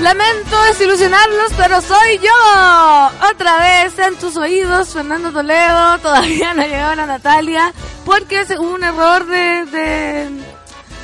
Lamento desilusionarlos, pero soy yo. Otra vez en tus oídos, Fernando Toledo. Todavía no llegó la Natalia porque hubo un error de, de,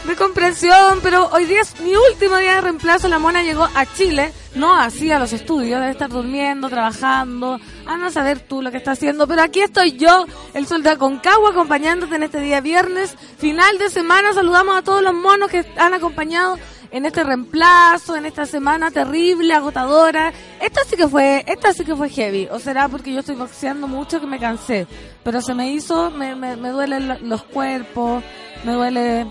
de, comprensión. Pero hoy día es mi último día de reemplazo. La mona llegó a Chile, no así a los estudios. Debe estar durmiendo, trabajando. A no saber tú lo que está haciendo. Pero aquí estoy yo, el sol de acompañándote en este día viernes. Final de semana. Saludamos a todos los monos que han acompañado en este reemplazo, en esta semana terrible, agotadora. Esta sí que fue, esta sí que fue heavy. O será porque yo estoy boxeando mucho que me cansé. Pero se me hizo, me, me, me duelen los cuerpos, me duele,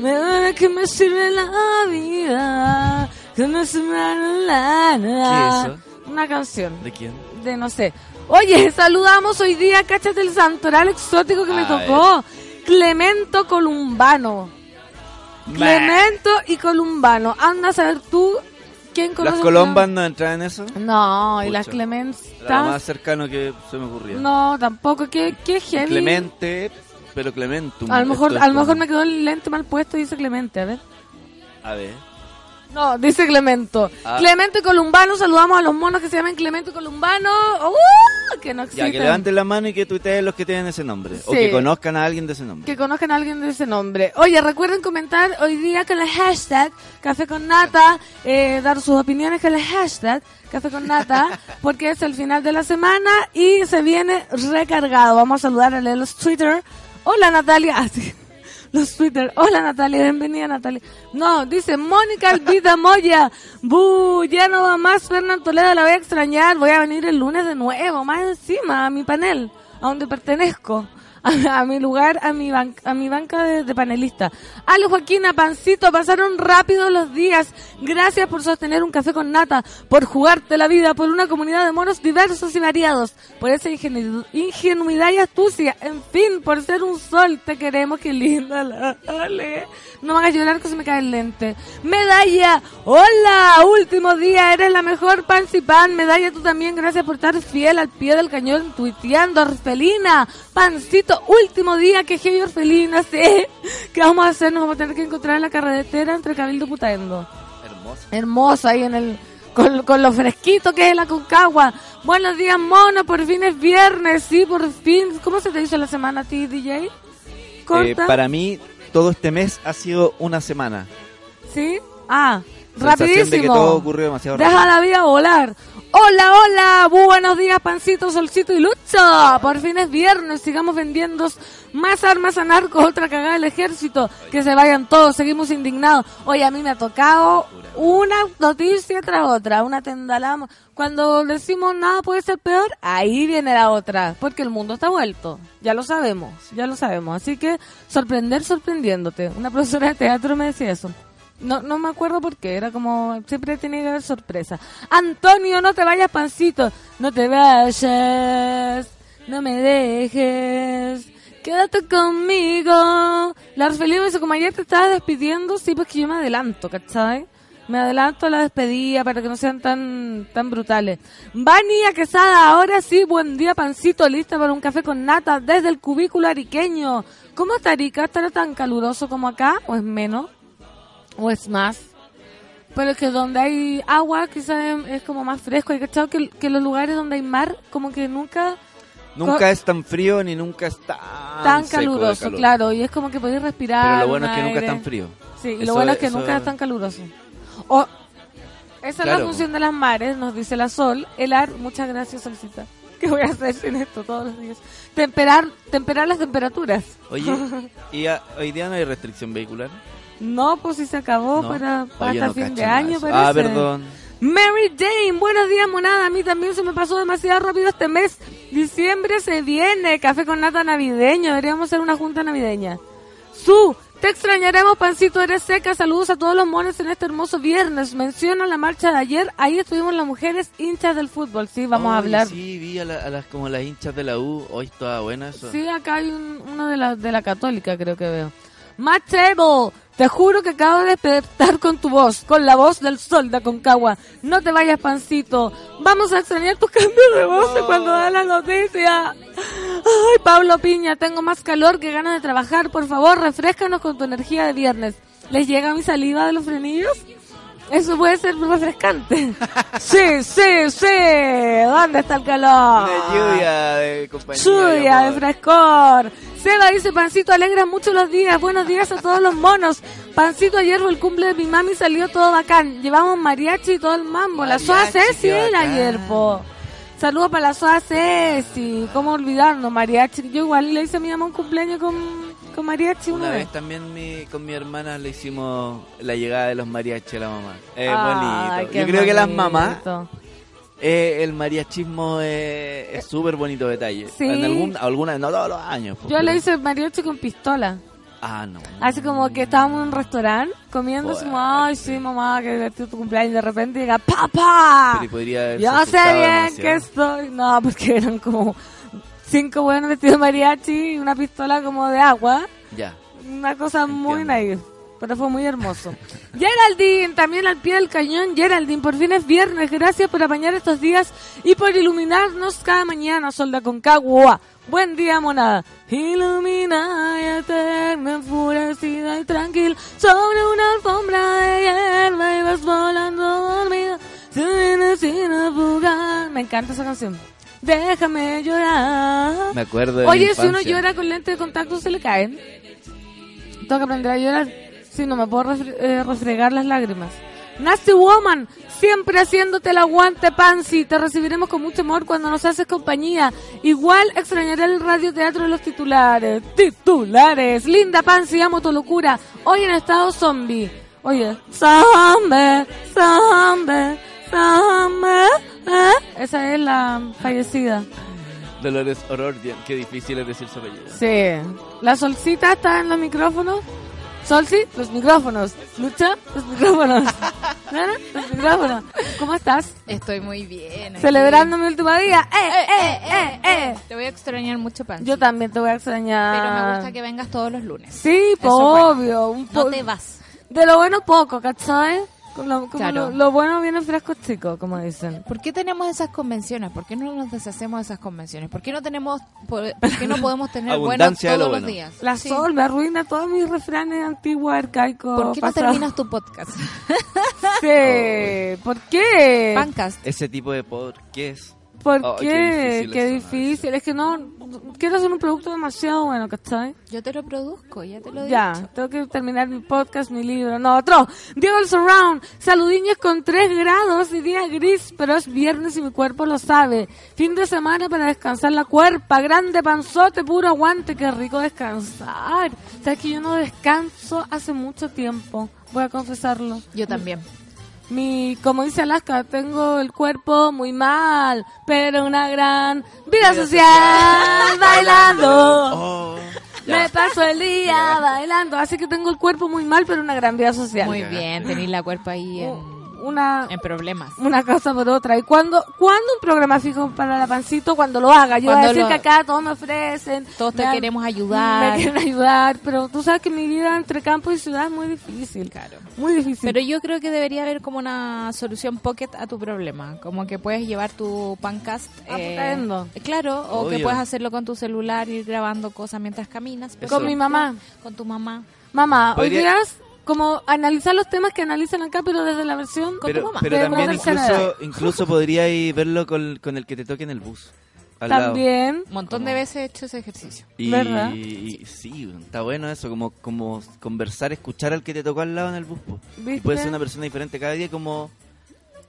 me duele que me sirve la vida, que me sirve la ¿Qué es eso? Una canción. ¿De quién? De no sé. Oye, saludamos hoy día, cáchate el santoral exótico que me tocó. Clemento Columbano. Clemento y Columbano. Anda a saber tú quién conoce. ¿Las colombas no entran en eso? No, y las Era lo más cercano que se me ocurría. No, tampoco. ¿Qué, qué heavy? Clemente, pero Clementum. A lo mejor, a lo mejor me quedó el lente mal puesto y dice Clemente, a ver. A ver. No, dice Clemento. Ah. Clemento y Columbano, saludamos a los monos que se llaman Clemento y Columbano. ¡Uh! Que no Ya, existen. que levanten la mano y que tuiteen los que tienen ese nombre. O que conozcan a alguien de ese nombre. que conozcan a alguien de ese nombre. Oye, recuerden comentar hoy día con el hashtag Café con Nata, eh, dar sus opiniones con el hashtag Café con Nata, porque es el final de la semana y se viene recargado. Vamos a saludar a los Twitter. Hola Natalia. Ah, sí. Los Twitter. Hola Natalia, bienvenida Natalia. No, dice Mónica Alvida Moya. Bu, ya no va más Fernando Toledo, la voy a extrañar. Voy a venir el lunes de nuevo, más encima, a mi panel, a donde pertenezco. A, mi lugar, a mi, ban- a mi banca de, de panelista. Ale Joaquina, Pancito, pasaron rápido los días. Gracias por sostener un café con nata, por jugarte la vida, por una comunidad de monos diversos y variados, por esa ingenu- ingenuidad y astucia, en fin, por ser un sol. Te queremos, qué linda la Ale. No me hagas llorar que se me cae el lente. Medalla, hola, último día, eres la mejor pan y pan. Medalla, tú también, gracias por estar fiel al pie del cañón, tuiteando, Orfelina, pancito, último día, que heavy Orfelina, sí. ¿Qué vamos a hacer? Nos vamos a tener que encontrar en la carretera entre Cabildo y Putaendo. Hermoso. Hermosa ahí en el... Con, con lo fresquito que es la Concagua. Buenos días, mono. Por fin es viernes. Sí, por fin. ¿Cómo se te hizo la semana a ti, DJ? Eh, para mí, todo este mes ha sido una semana. ¿Sí? Ah, rapidísimo. de que todo ocurrió demasiado Deja rápido. la vida volar. Hola, hola, buenos días, pancito, solcito y lucho. Por fin es viernes, sigamos vendiendo más armas a narcos, otra cagada del ejército. Que se vayan todos, seguimos indignados. Oye, a mí me ha tocado una noticia tras otra, una tendalama. Cuando decimos nada puede ser peor, ahí viene la otra, porque el mundo está vuelto. Ya lo sabemos, ya lo sabemos. Así que sorprender sorprendiéndote. Una profesora de teatro me decía eso. No, no me acuerdo por qué, era como, siempre tenía que haber sorpresa. Antonio, no te vayas, pancito, no te vayas, no me dejes, quédate conmigo. La Orfelina me dice, como ayer te estaba despidiendo, sí, pues que yo me adelanto, ¿cachai? Me adelanto a la despedida para que no sean tan tan brutales. Vania Quesada, ahora sí, buen día, pancito, lista para un café con nata desde el cubículo ariqueño. ¿Cómo está Arica? ¿Estará tan caluroso como acá o es menos? O es más. Pero es que donde hay agua quizás es, es como más fresco. Hay cachado que, que los lugares donde hay mar como que nunca Nunca es tan frío ni nunca es tan, tan caluroso, claro. Y es como que podéis respirar. Pero lo bueno es que nunca es tan frío. Sí, y lo bueno es que eso nunca es tan caluroso. O, Esa es la función de las mares, nos dice la Sol. El ar, muchas gracias, Solcita. ¿Qué voy a hacer sin esto todos los días? Temperar, temperar las temperaturas. Oye, ¿y a- hoy día no hay restricción vehicular? No, pues si se acabó No. para, para Oye, hasta no fin de año, parece. Ah, perdón. Mary Jane, buenos días, monada. A mí también se me pasó demasiado rápido este mes. Diciembre se viene. Café con nata navideño. Deberíamos hacer una junta navideña. Su, te extrañaremos, pancito, eres seca. Saludos a todos los monos en este hermoso viernes. Menciona la marcha de ayer. Ahí estuvimos las mujeres hinchas del fútbol. Sí, vamos a hablar. Sí, vi a, la- a las como las hinchas de la U. Hoy estaba buena eso. Sí, acá hay un- uno de la, de la católica, creo que veo. Matt Table, te juro que acabo de despertar con tu voz, con la voz del sol de Aconcagua. No te vayas, pancito. Vamos a extrañar tus cambios de voz cuando da la noticia. Ay, Pablo Piña, tengo más calor que ganas de trabajar. Por favor, refrescanos con tu energía de viernes. ¿Les llega mi saliva de los frenillos? Eso puede ser refrescante. Sí, sí, sí. ¿Dónde está el calor? Una lluvia de compañía. Lluvia de frescor. Seba dice, Pancito, alegra mucho los días. Buenos días a todos los monos. Pancito, ayer fue el cumple de mi mami salió todo bacán. Llevamos mariachi y todo el mambo. la soa Ceci era ayer, po. Saludos para la soa Ceci. ¿Cómo olvidarnos? Mariachi. Yo igual le hice a mi mamá un cumpleaños con, con mariachi una, Una vez. vez también mi- con mi hermana le hicimos la llegada de los mariachis a la mamá. Es Ay, bonito. Yo creo que las mamás, eh, el mariachismo es es súper bonito detalle. Sí. En algún, alguna, no todos los años. pues, Yo le hice mariachi con pistola. Ah, no. Así como que estábamos en un restaurante comiendo, ay, sí, mamá, que divertido tu cumpleaños. Y de repente llega, ¡papá! Pero podría Yo sé bien demasiado. que estoy. No, porque eran como cinco buenos vestidos de mariachi y una pistola como de agua. Ya. Una cosa muy naive. Pero fue muy hermoso. Geraldine, también al pie del cañón. Geraldine, por fin es viernes. Gracias por apañar estos días y por iluminarnos cada mañana, Solda Concagua. Buen día, monada. Ilumina y eterna, enfurecida y tranquila. Sobre una alfombra de hierba y vas volando dormida. Sin sin apurar. Me encanta esa canción. Déjame llorar. Me acuerdo de Oye, mi si uno llora con lente de contacto, se le caen. Tengo que aprender a llorar. Si no me puedo refre- eh, refregar las lágrimas. Nasty Woman, siempre haciéndote el aguante, Pansy. Te recibiremos con mucho amor cuando nos haces compañía. Igual extrañaré el radioteatro de los titulares. Titulares. Linda Pansy, amo tu locura. Hoy en estado zombie. Oye, zombie, zombie. Esa es la fallecida. Dolores Orordian. Qué difícil es decir su apellido. Sí. La solcita está en los micrófonos. Solci, los micrófonos. Lucha, los micrófonos. Nana, los micrófonos. ¿Cómo estás? Estoy muy bien. aquí. Celebrando mi último día. ¡Eh, eh, eh, eh! Te voy a extrañar mucho, Pan. Yo también te voy a extrañar. Pero me gusta que vengas todos los lunes. Sí, po, bueno. obvio. Un No te vas. De lo bueno poco, ¿cachai? Como Claro. lo, lo bueno viene fresco chico, como dicen. ¿Por qué tenemos esas convenciones? ¿Por qué no nos deshacemos de esas convenciones? ¿Por qué no tenemos, por, por qué no podemos tener de todos lo los bueno. días? La Sí. sol me arruina todos mis refranes antiguos, arcaicos. ¿Por qué no pasados. terminas tu podcast? Sí, ¿por qué? Pancast. Ese tipo de porqués. ¿Por Oh, qué qué? difícil Qué eso, difícil. Es que no, quiero hacer un producto demasiado bueno, ¿cachai? Yo te lo produzco, ya te lo he Ya, dicho. tengo que terminar mi podcast, mi libro. No, otro. Diego el Surround. Saludiños con 3 grados y día gris, pero es viernes y mi cuerpo lo sabe. Fin de semana para descansar la cuerpa. Grande panzote, puro aguante. Qué rico descansar. Sabes que yo no descanso hace mucho tiempo. Voy a confesarlo. Yo también. Mi, como dice Alaska, tengo el cuerpo muy mal, pero una gran vida social bailando. Oh, Me paso el día bailando, así que tengo el cuerpo muy mal, pero una gran vida social. Muy bien, tenéis la cuerpo ahí en, Una, en problemas. una cosa por otra. ¿Y cuándo, cuándo un programa fijo para la pancito? Cuando lo haga. Yo voy a Cuando decir lo- que acá todos me ofrecen. Todos te queremos ayudar. Me quieren ayudar, pero tú sabes que mi vida entre campo y ciudad es muy difícil. Claro. Muy difícil. Pero yo creo que debería haber como una solución pocket a tu problema. Como que puedes llevar tu pancast. Ah, putendo. claro, o que puedes hacerlo con tu celular, ir grabando cosas mientras caminas. pero Con mi mamá. Con tu mamá. Mamá, hoy es como analizar los temas que analizan acá, pero desde la versión con Pero, mamá. pero también incluso, incluso podríais verlo con, con el que te toque en el bus. También. Un montón de veces he hecho ese ejercicio. Y, ¿Verdad? y sí, está bueno eso, como, como conversar, escuchar al que te tocó al lado en el bus. po. Y puede ser una persona diferente cada día, como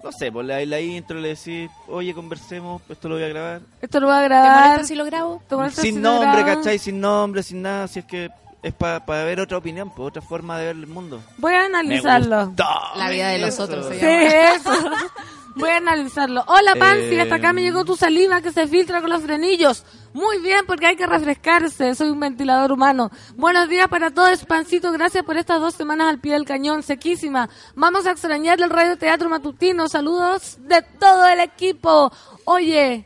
no sé, pues le dais la intro, le decís, oye, conversemos, esto lo voy a grabar. Esto lo voy a ¿Te grabar. molesta si lo grabo? ¿Te molesta si Sin lo nombre, grabo? ¿cachai? Sin nombre, sin nada, si es que es para ver otra opinión, pues otra forma de ver el mundo. Voy a analizarlo. La vida de los eso. otros se Sí, eso. Voy a analizarlo. Hola, Pansy. Eh, Hasta acá me llegó tu saliva que se filtra con los frenillos. Muy bien, porque hay que refrescarse. Soy un ventilador humano. Buenos días para todos, Pancito. Gracias por estas dos semanas al pie del cañón. Sequísima. Vamos a extrañar el radio teatro matutino. Saludos de todo el equipo. Oye,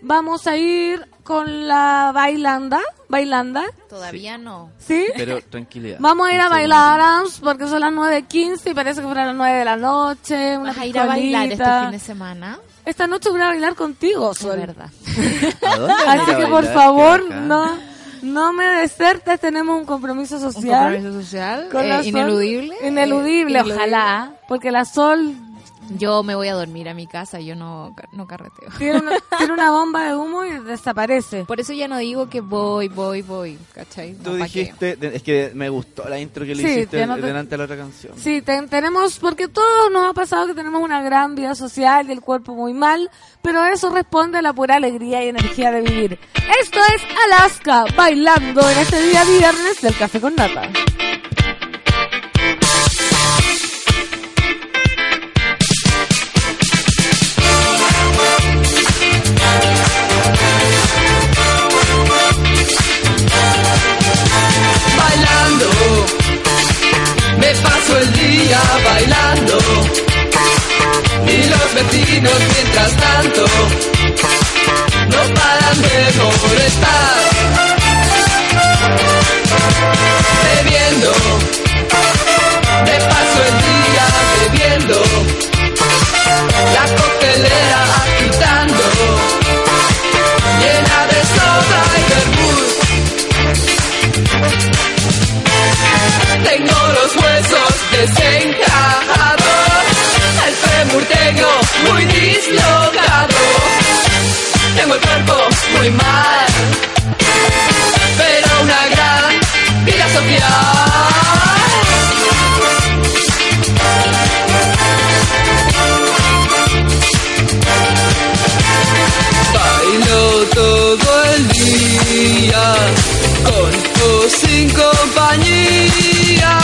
vamos a ir con la bailanda. ¿Bailanda? Todavía no. ¿Sí? Pero tranquilidad. Vamos a ir a Un bailar porque son las 9.15 y parece que fueran las 9 de la noche. Una ¿Vas a ir a bailar este fin de semana? Esta noche voy a bailar contigo, Es Sol. verdad. segundito. ¿A dónde van a ir Así a que por favor, no, no me desertes, tenemos un compromiso ¿Un social. compromiso social? con eh, la Sol. ineludible. Ineludible, Eh, ojalá. Porque la Sol Yo me voy a dormir a mi casa, yo no, no carreteo. tiene una, tiene una bomba de humo y desaparece. Por eso ya no digo que voy, voy, voy, ¿cachai? Tú No, ¿pa' qué? dijiste, es que me gustó la intro que le Sí, hiciste ya no te- delante de la otra canción. Sí, ten- tenemos, porque todos nos ha pasado que tenemos una gran vida social y el cuerpo muy mal, pero eso responde a la pura alegría y energía de vivir. Esto es Alaska, bailando en este día viernes del Café con Nata. Bailando. Y los vecinos mientras tanto no paran de molestar. Bebiendo. Me paso el día bebiendo. Bailo todo el día con o sin compañía.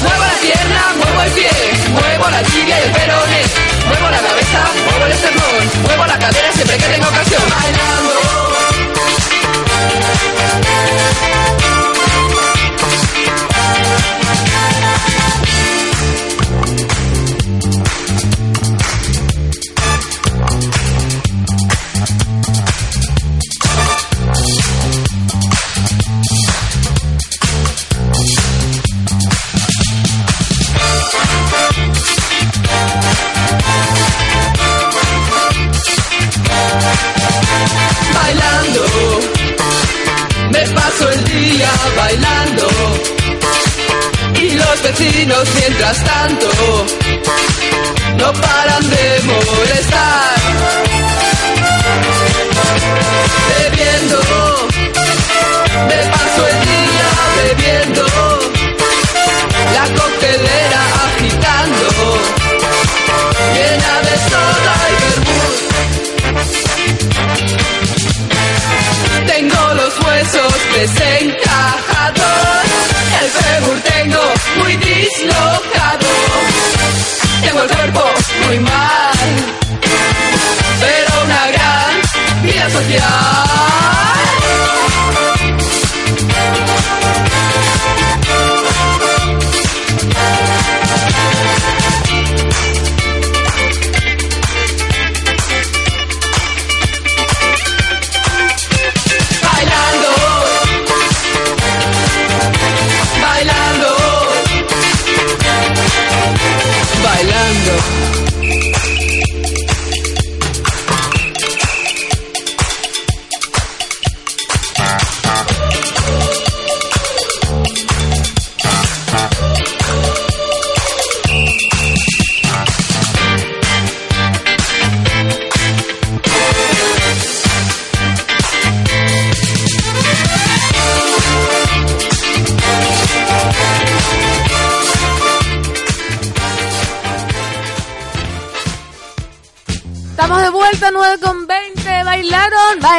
Muevo la pierna, muevo el pie, muevo la tibia y el peroné, muevo la cabeza, muevo el esternón, muevo la cadera siempre que tengo ocasión.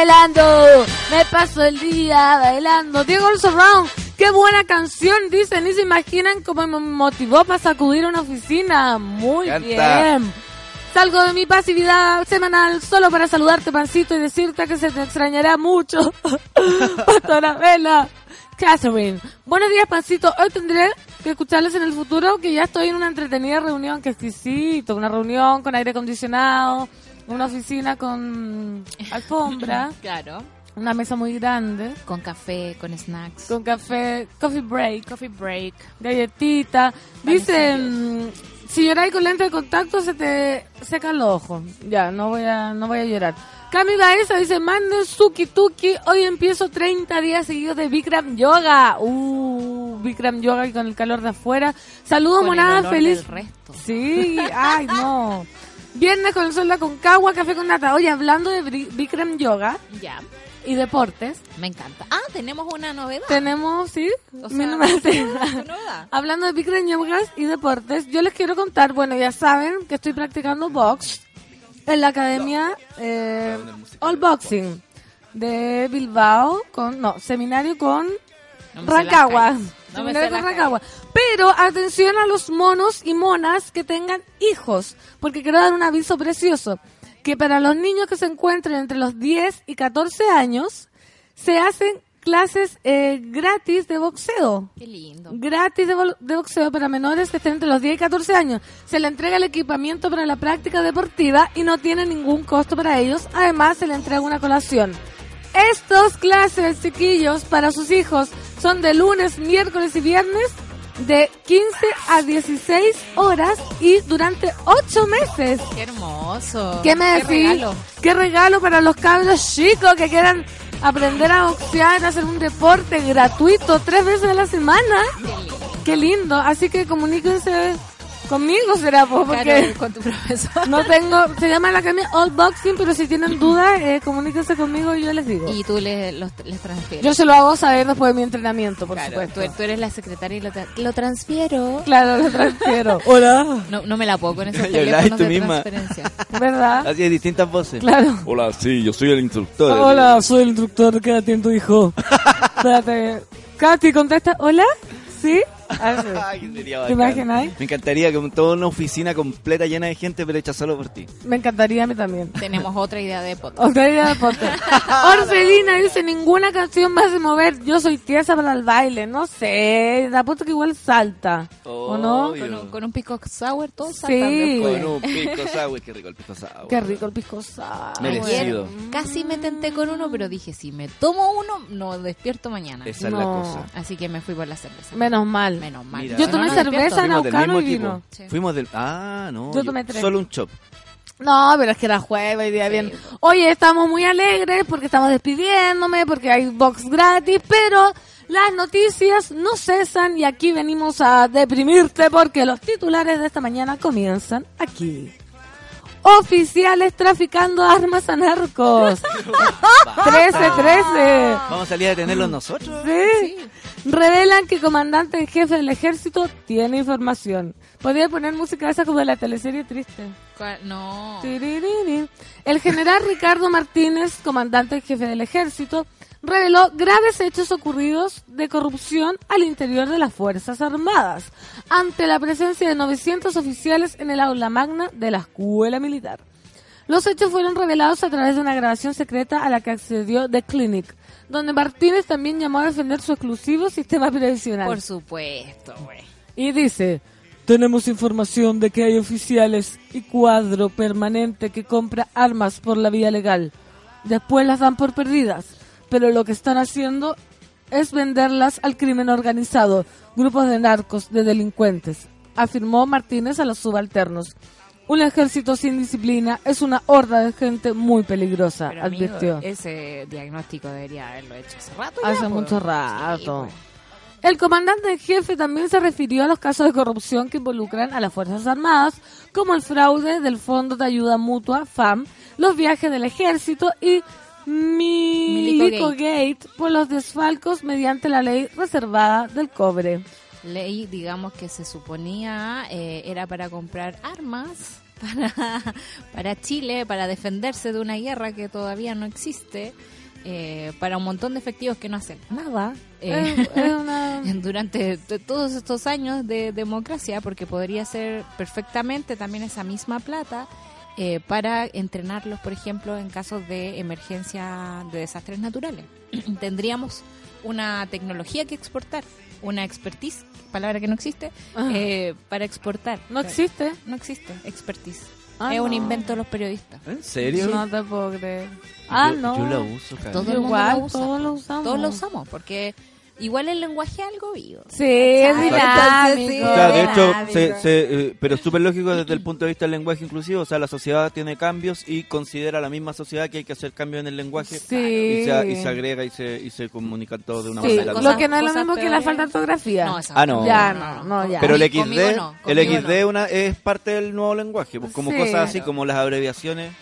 Bailando. Me paso el día bailando. Diego el Surround, qué buena canción, dicen. Ni se imaginan cómo me motivó para sacudir una oficina. Muy Canta. bien. Salgo de mi pasividad semanal solo para saludarte, pancito, y decirte que se te extrañará mucho. Pastora Vela. Catherine. Buenos días, pancito. Hoy tendré que escucharles en el futuro que ya estoy en una entretenida reunión, que exquisito. Una reunión con aire acondicionado, una oficina con alfombra, Claro. una mesa muy grande, Con café, con snacks. con café, coffee break, coffee break. galletita. Dice, si lloráis con lente de contacto se te secan los ojos. Ya, no voy a, no voy a llorar. Cami Baeza dice, manden suki tuki, hoy empiezo 30 días seguidos de Bikram Yoga. Uh, Bikram Yoga y con el calor de afuera. Saludos, monada, feliz. del resto. Sí, ay, no. Viernes con el sol de Concagua, café con nata. Oye, hablando de Bikram Yoga Ya. y deportes, Me encanta. Ah, tenemos una novedad. tenemos, sí, O mi sea, número- ¿qué novedad? Hablando de Bikram Yogas y deportes, yo les quiero contar, bueno, ya saben que estoy practicando box en la academia eh, All Boxing de Bilbao, con, no, seminario con Rancagua. No me sé Rancagua. Pero atención a los monos y monas que tengan hijos, porque quiero dar un aviso precioso, que para los niños que se encuentren entre los 10 y 14 años, se hacen clases eh, gratis de boxeo Qué lindo. gratis de, de boxeo para menores que estén entre los 10 y 14 años. Se le entrega el equipamiento para la práctica deportiva y no tiene ningún costo para ellos. Además, se le entrega una colación. Estos clases, chiquillos, para sus hijos son de lunes, miércoles y viernes de 15 a 16 horas y durante 8 meses. Qué hermoso. ¿Qué me Qué decís? regalo. Qué regalo para los cabros chicos que quieran aprender a boxear, hacer un deporte gratuito tres veces a la semana. Qué lindo. Así que comuníquense conmigo, será, po, porque Claro, con tu profesor. no tengo. Se llama la academia All Boxing, pero si tienen dudas, eh, comuníquense conmigo y yo les digo. Y tú les, los, les transfieres. Yo se lo hago saber después de mi entrenamiento, por Claro, supuesto. tú, tú eres la secretaria y lo, tra- lo transfiero. Claro, lo transfiero. Hola. No, no me la puedo con esos teléfonos tú de misma. transferencia. ¿Verdad? Así de distintas voces. Claro. Hola, sí, yo soy el instructor. Hola, soy el instructor. ¿Qué edad tiene tu hijo? Espérate. Katy, contesta. ¿Hola? ¿Sí? Ah, ¿Te imagináis? Me encantaría que toda una oficina completa llena de gente, pero hecha solo por ti. Me encantaría a mí también. Tenemos otra idea de podcast. Otra idea de podcast. Orfelina dice, ninguna canción me hace mover. Yo soy tiesa para el baile. No sé, la apuesto que igual salta. ¿O no? Con un, con un pico sour, todo Sí. después. Con un pisco sour, qué rico el pisco sour. Qué rico el pisco sour. Merecido. Casi me tenté con uno, pero dije, si me tomo uno, no despierto mañana. Esa es la cosa. Así que me fui por la cerveza. Menos mal. Menos mal. Mira. Yo No, tomé no, cerveza Fuimos del naucano mismo y vino. Sí. Fuimos del... Ah, no. Yo tomé tres. Solo un chop. No, pero es que era jueves y día bien. Oye, estamos muy alegres porque estamos despidiéndome, porque hay box gratis, pero las noticias no cesan y aquí venimos a deprimirte porque los titulares de esta mañana comienzan aquí. Oficiales traficando armas a narcos. 13-13. Vamos a salir a detenerlos nosotros. Sí. Revelan que comandante en jefe del ejército tiene información. Podría poner música esa como de la teleserie triste. ¿Cuál? No. El general Ricardo Martínez, comandante en jefe del ejército, reveló graves hechos ocurridos de corrupción al interior de las Fuerzas Armadas, ante la presencia de 900 oficiales en el aula magna de la escuela militar. Los hechos fueron revelados a través de una grabación secreta a la que accedió The Clinic, donde Martínez también llamó a defender su exclusivo sistema previsional. Por supuesto, güey. Y dice, tenemos información de que hay oficiales y cuadro permanente que compra armas por la vía legal. Después las dan por perdidas, pero lo que están haciendo es venderlas al crimen organizado, grupos de narcos, de delincuentes, afirmó Martínez a los subalternos. Un ejército sin disciplina es una horda de gente muy peligrosa, Pero amigo, advirtió. ese diagnóstico debería haberlo hecho hace rato. ya, Hace mucho rato. Sí, El comandante en jefe también se refirió a los casos de corrupción que involucran a las Fuerzas Armadas, como el fraude del Fondo de Ayuda Mutua, FAM, los viajes del ejército y Milico Gate por los desfalcos mediante la ley reservada del cobre. ley, digamos, que se suponía eh, era para comprar armas para, para Chile, para defenderse de una guerra que todavía no existe, eh, para un montón de efectivos que no hacen nada. eh, una- durante todos estos años de democracia, porque podría ser perfectamente también esa misma plata eh, para entrenarlos, por ejemplo, en casos de emergencia de desastres naturales. Tendríamos una tecnología que exportar, una expertise, palabra que no existe, Ah. eh, para exportar. No existe. No existe expertise. Ah, es un no. invento de los periodistas. ¿En serio? No te puedo creer. Ah, yo, no. Yo la uso. Todo el mundo Igual, lo usa. todos lo usamos. Todos lo usamos, porque igual el lenguaje es algo vivo. Sí, es dinámico. Claro, de hecho, se, se, eh, pero es súper lógico desde el punto de vista del lenguaje inclusivo. O sea, la sociedad tiene cambios y considera la misma sociedad que hay que hacer cambios en el lenguaje. Sí. Y, se, y se agrega y se, y se comunican todos de una Sí, manera. cosas- lo que no es lo mismo que la falta de ortografía. No, Ah, no. Ya, no, no, ya. Pero el XD, no, el XD no. una, es parte del nuevo lenguaje, pues como Sí. cosas así como las abreviaciones.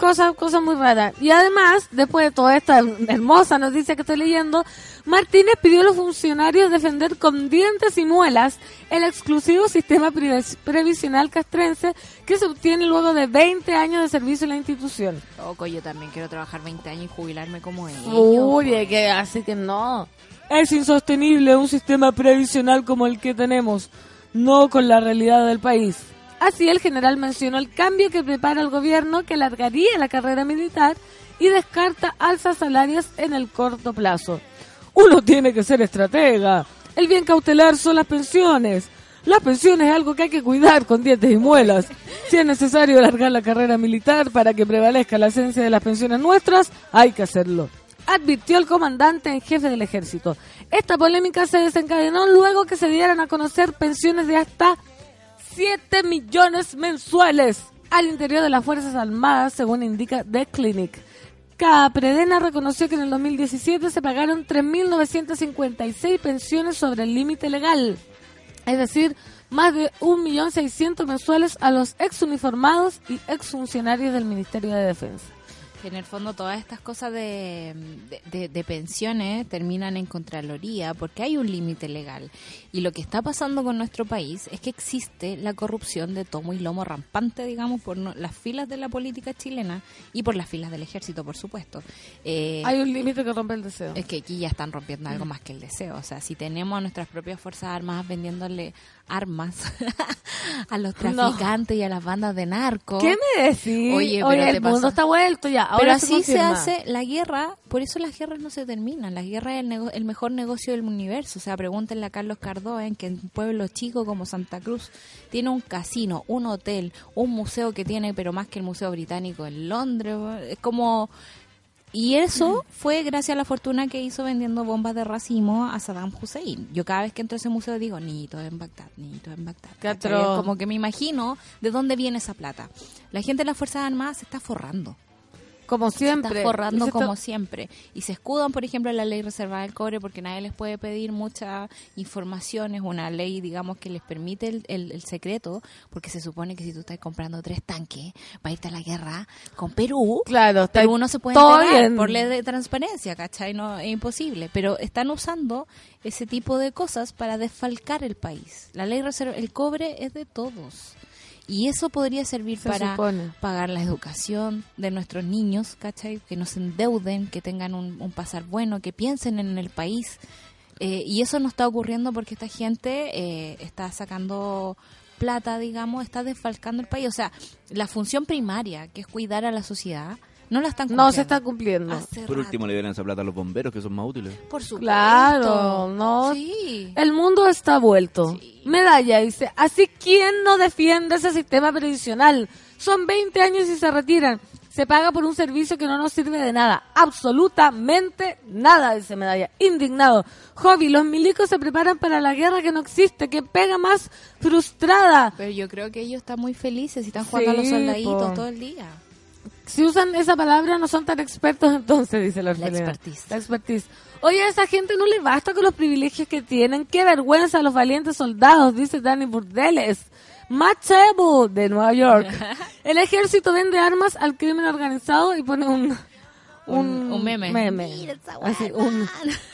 Cosas, cosas muy raras. Y además, después de toda esta hermosa noticia que estoy leyendo, Martínez pidió a los funcionarios defender con dientes y muelas el exclusivo sistema previs- previsional castrense que se obtiene luego de 20 años de servicio en la institución. Loco, yo también quiero trabajar 20 años y jubilarme como ellos. Uy, pues. que así que no. Es insostenible un sistema previsional como el que tenemos, no con la realidad del país. Así el general mencionó el cambio que prepara el gobierno que alargaría la carrera militar y descarta alzas salarios en el corto plazo. Uno tiene que ser estratega. El bien cautelar son las pensiones. Las pensiones es algo que hay que cuidar con dientes y muelas. Si es necesario alargar la carrera militar para que prevalezca la esencia de las pensiones nuestras, hay que hacerlo. Advirtió el comandante en jefe del ejército. Esta polémica se desencadenó luego que se dieran a conocer pensiones de hasta 7 millones mensuales al interior de las Fuerzas Armadas, según indica The Clinic. Capredena reconoció que en el 2017 se pagaron 3.956 pensiones sobre el límite legal, es decir, más de 1.600.000 mensuales a los exuniformados y exfuncionarios del Ministerio de Defensa. Que en el fondo todas estas cosas de, de, de- de pensiones terminan en Contraloría porque hay un límite legal. Y lo que está pasando con nuestro país es que existe la corrupción de tomo y lomo rampante, digamos, por no- las filas de la política chilena y por las filas del ejército, por supuesto. Eh, Hay un límite que rompe el deseo. es que aquí ya están rompiendo algo más que el deseo. O sea, si tenemos a nuestras propias Fuerzas Armadas vendiéndole armas a los traficantes y a las bandas de narcos. ¿Qué me decís? Oye, Oye, pero te el mundo está vuelto ya. Pero así se, hace la guerra, por eso las guerras no se terminan. La guerra es el, nego- el mejor negocio del universo. O sea, pregúntenle a Carlos Cardoen que en un pueblo chico como Santa Cruz tiene un casino, un hotel, un museo que tiene, pero más que el Museo Británico en Londres. Es como... Y eso fue gracias a la fortuna que hizo vendiendo bombas de racimo a Saddam Hussein. Yo cada vez que entro a ese museo digo, en Bagdad, niñito en Bagdad. Qué ¿cachai? atroz. Es Como que me imagino de dónde viene esa plata. La gente de las Fuerzas Armadas se está forrando Como siempre. está forrando Se está- como siempre. Y se escudan, por ejemplo, en la ley reservada del cobre porque nadie les puede pedir muchas informaciones, una ley, digamos, que les permite el, el- el secreto, porque se supone que si tú estás comprando tres tanques para irte a la guerra con Perú, Claro, está Perú no se puede enterar por ley de transparencia, ¿cachai? No, es imposible. Pero están usando ese tipo de cosas para desfalcar el país. La ley reserva, el cobre es de todos. Y eso podría servir Se para supone. pagar la educación de nuestros niños, ¿cachai? Que no se endeuden, que tengan un, un pasar bueno, que piensen en el país. Eh, y eso no está ocurriendo porque esta gente eh, está sacando plata, digamos, está desfalcando el país. O sea, la función primaria, que es cuidar a la sociedad, no la están cumpliendo. No se está cumpliendo. Hace Por rato. último le dieron esa plata a los bomberos que son más útiles. Por supuesto. Claro, no. Sí. El mundo está vuelto. Sí. Medalla dice, así quién no defiende ese sistema previsional. Son 20 años y se retiran. Se paga por un servicio que no nos sirve de nada. Absolutamente nada, dice Medalla. Indignado. Hobby, los milicos se preparan para la guerra que no existe, que pega más frustrada. Pero yo creo que ellos están muy felices y están jugando a los soldaditos po. todo el día. Si usan esa palabra no son tan expertos entonces, dice la La orfelina. expertise. La expertise. Oye, a esa gente no le basta con los privilegios que tienen. Qué vergüenza a los valientes soldados, dice Danny Burdeles. Machebu de Nueva York. El ejército vende armas al crimen organizado y pone un... Un, meme. meme. Mira esa Así, guana. un-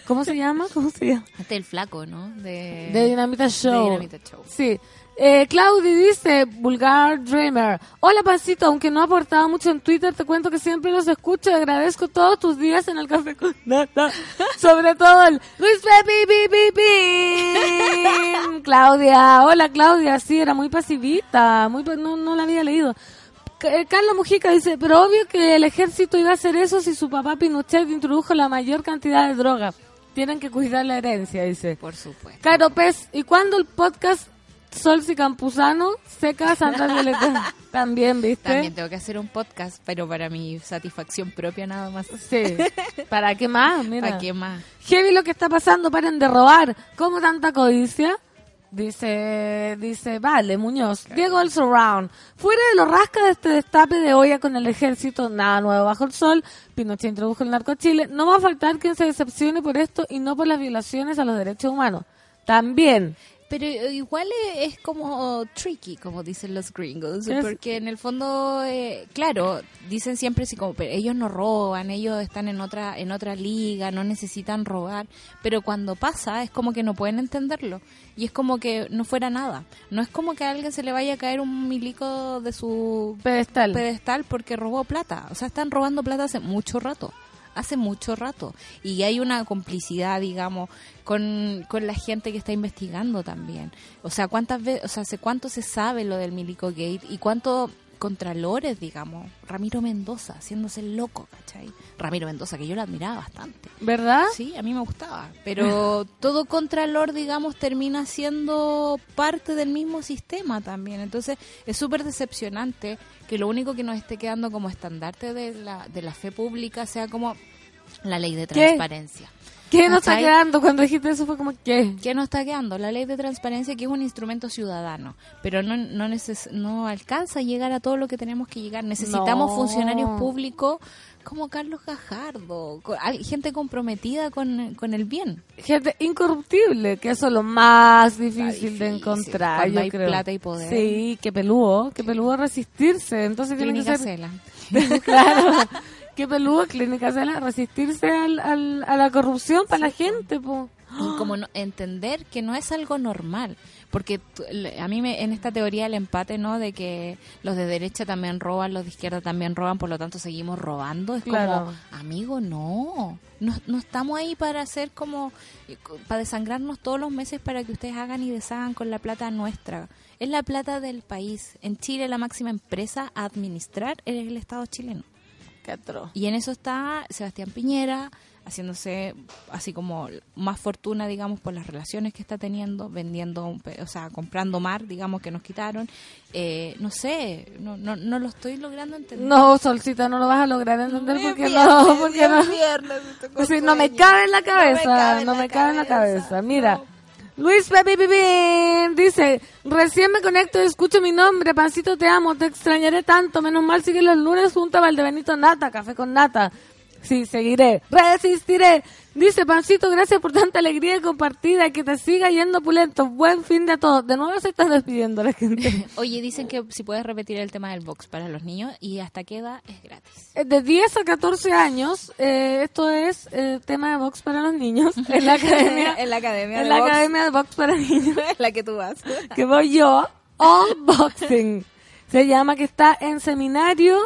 ¿Cómo se llama? ¿Cómo se llama? Este es el flaco, ¿no? De, De Dinamita Show. de Dinamita Show. Sí. Eh, Claudi dice, Vulgar Dreamer. Hola, Pancito, aunque no ha aportado mucho en Twitter, te cuento que siempre los escucho y agradezco todos tus días en el café con nata. Sobre todo el Luis Pepi, pi, pi, pi. Claudia, hola Claudia, sí, era muy pasivita, muy, no, no la había leído. Eh, Carla Mujica dice, pero obvio que el ejército iba a hacer eso si su papá Pinochet introdujo la mayor cantidad de droga. Tienen que cuidar la herencia, dice. Por supuesto. Caro Pez, ¿y cuándo el podcast Solsi Campuzano seca Sandra Violeta? También, ¿viste? También tengo que hacer un podcast, pero para mi satisfacción propia nada más. Sí. ¿Para qué más? Mira. ¿Para qué más? Heavy lo que está pasando, paren de robar. ¿Cómo tanta codicia? Dice, dice, vale, Muñoz. Diego El Surround. Fuera de los rascas de este destape de olla con el ejército, nada nuevo bajo el sol. Pinochet introdujo el narco a Chile. No va a faltar quien se decepcione por esto y no por las violaciones a los derechos humanos. También. Pero igual es, es como tricky, como dicen los gringos, Es- porque en el fondo, eh, claro, dicen siempre así como, pero ellos no roban, ellos están en otra en otra liga, no necesitan robar, pero cuando pasa es como que no pueden entenderlo y es como que no fuera nada. No es como que a alguien se le vaya a caer un milico de su Pedestal. pedestal porque robó plata. O sea, están robando plata hace mucho rato. Hace mucho rato. Y hay una complicidad, digamos, con, con la gente que está investigando también. O sea, ¿cuántas veces, o sea, cuánto se sabe lo del Milico Gate y cuántos contralores, digamos? Ramiro Mendoza, haciéndose el loco, ¿cachai? Ramiro Mendoza, que yo lo admiraba bastante. ¿Verdad? Sí, a mí me gustaba. Pero todo contralor, digamos, termina siendo parte del mismo sistema también. Entonces es súper decepcionante que lo único que nos esté quedando como estandarte de la, de la fe pública sea como la ley de transparencia. ¿Qué nos está quedando? Cuando dijiste eso fue como, ¿qué? ¿Qué nos está quedando? La ley de transparencia que es un instrumento ciudadano, pero no, no, neces- no alcanza a llegar a todo lo que tenemos que llegar. Necesitamos No. funcionarios públicos como Carlos Gajardo, gente comprometida con, con el bien. Gente incorruptible, que eso es lo más difícil, difícil, de encontrar, cuando yo hay creo. plata y poder. Sí, que peludo, que peludo resistirse. Entonces tiene que ser... Claro, que peludo, Clínica Cela, resistirse al, al- a la corrupción para la gente, po. Y como no- entender que no es algo normal. Porque a mí me, en esta teoría el empate, ¿no? De que los de derecha también roban, los de izquierda también roban, por lo tanto seguimos robando. Es Claro. como, amigo, no. no. No estamos ahí para hacer como, para desangrarnos todos los meses para que ustedes hagan y deshagan con la plata nuestra. Es la plata del país. En Chile la máxima empresa a administrar es el Estado chileno. Qué atroz. Y en eso está Sebastián Piñera, haciéndose así como más fortuna, digamos, por las relaciones que está teniendo, vendiendo, un pe- o sea, comprando mar, digamos, que nos quitaron. Eh, no sé, no, no, no lo estoy logrando entender. No, Solcita, no lo vas a lograr entender porque viernes, no, porque no. viernes, no me cabe en la cabeza, cabe no me cabe en la cabeza. Mira. Luis Pepe Pipín dice, recién me conecto y escucho mi nombre, Pancito te amo, te extrañaré tanto, menos mal sigue los lunes junto a Valdebenito Nata, café con nata. Sí, seguiré, resistiré. Dice Pancito, gracias por tanta alegría compartida, que te siga yendo pulento. Buen fin de a todos. De nuevo se están despidiendo la gente. Oye, dicen que si puedes repetir el tema del box para los niños y hasta qué edad es gratis. Eh, De 10 a 14 años, eh, esto es eh, tema de box para los niños en la academia, en la academia en de la box. academia de box para niños. la que tú vas. que voy yo, All Boxing. Se llama que está en seminario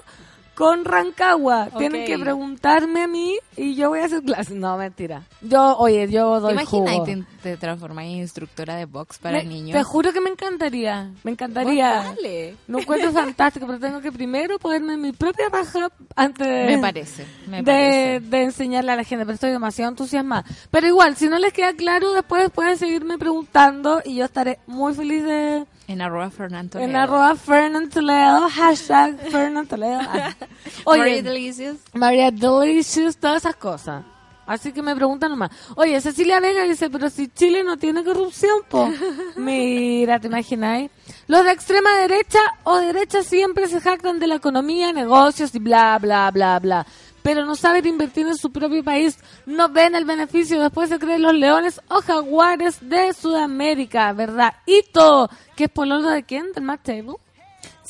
con Rancagua. Tienen que preguntarme a mí y yo voy a hacer clases. No, mentira. Yo, oye, yo ¿Te doy imaginas y jugo. te, te transformas en instructora de box para Me- niños? Te juro que me encantaría. Me encantaría. Dale. No encuentro fantástico, pero tengo que primero ponerme en mi propia raja antes de... Me parece, me de, parece. de enseñarle a la gente, pero estoy demasiado entusiasmada. Pero igual, si no les queda claro, después pueden seguirme preguntando y yo estaré muy feliz de... En arroba Fernando En arroba Fernand Toledo, hashtag Fernand Toledo. Ah. Oye, delicious. María Delicious, todas esas cosas. Así que me preguntan nomás. Oye, Cecilia Vega dice, pero si Chile no tiene corrupción, po. Mira, ¿te imagináis? Los de extrema derecha o derecha siempre se jactan de la economía, negocios y bla, bla, bla, bla. Pero no saben invertir en su propio país, no ven el beneficio, después se creen los leones o jaguares de Sudamérica, ¿verdad? Hito, que es pololo de quién, del Matt Table.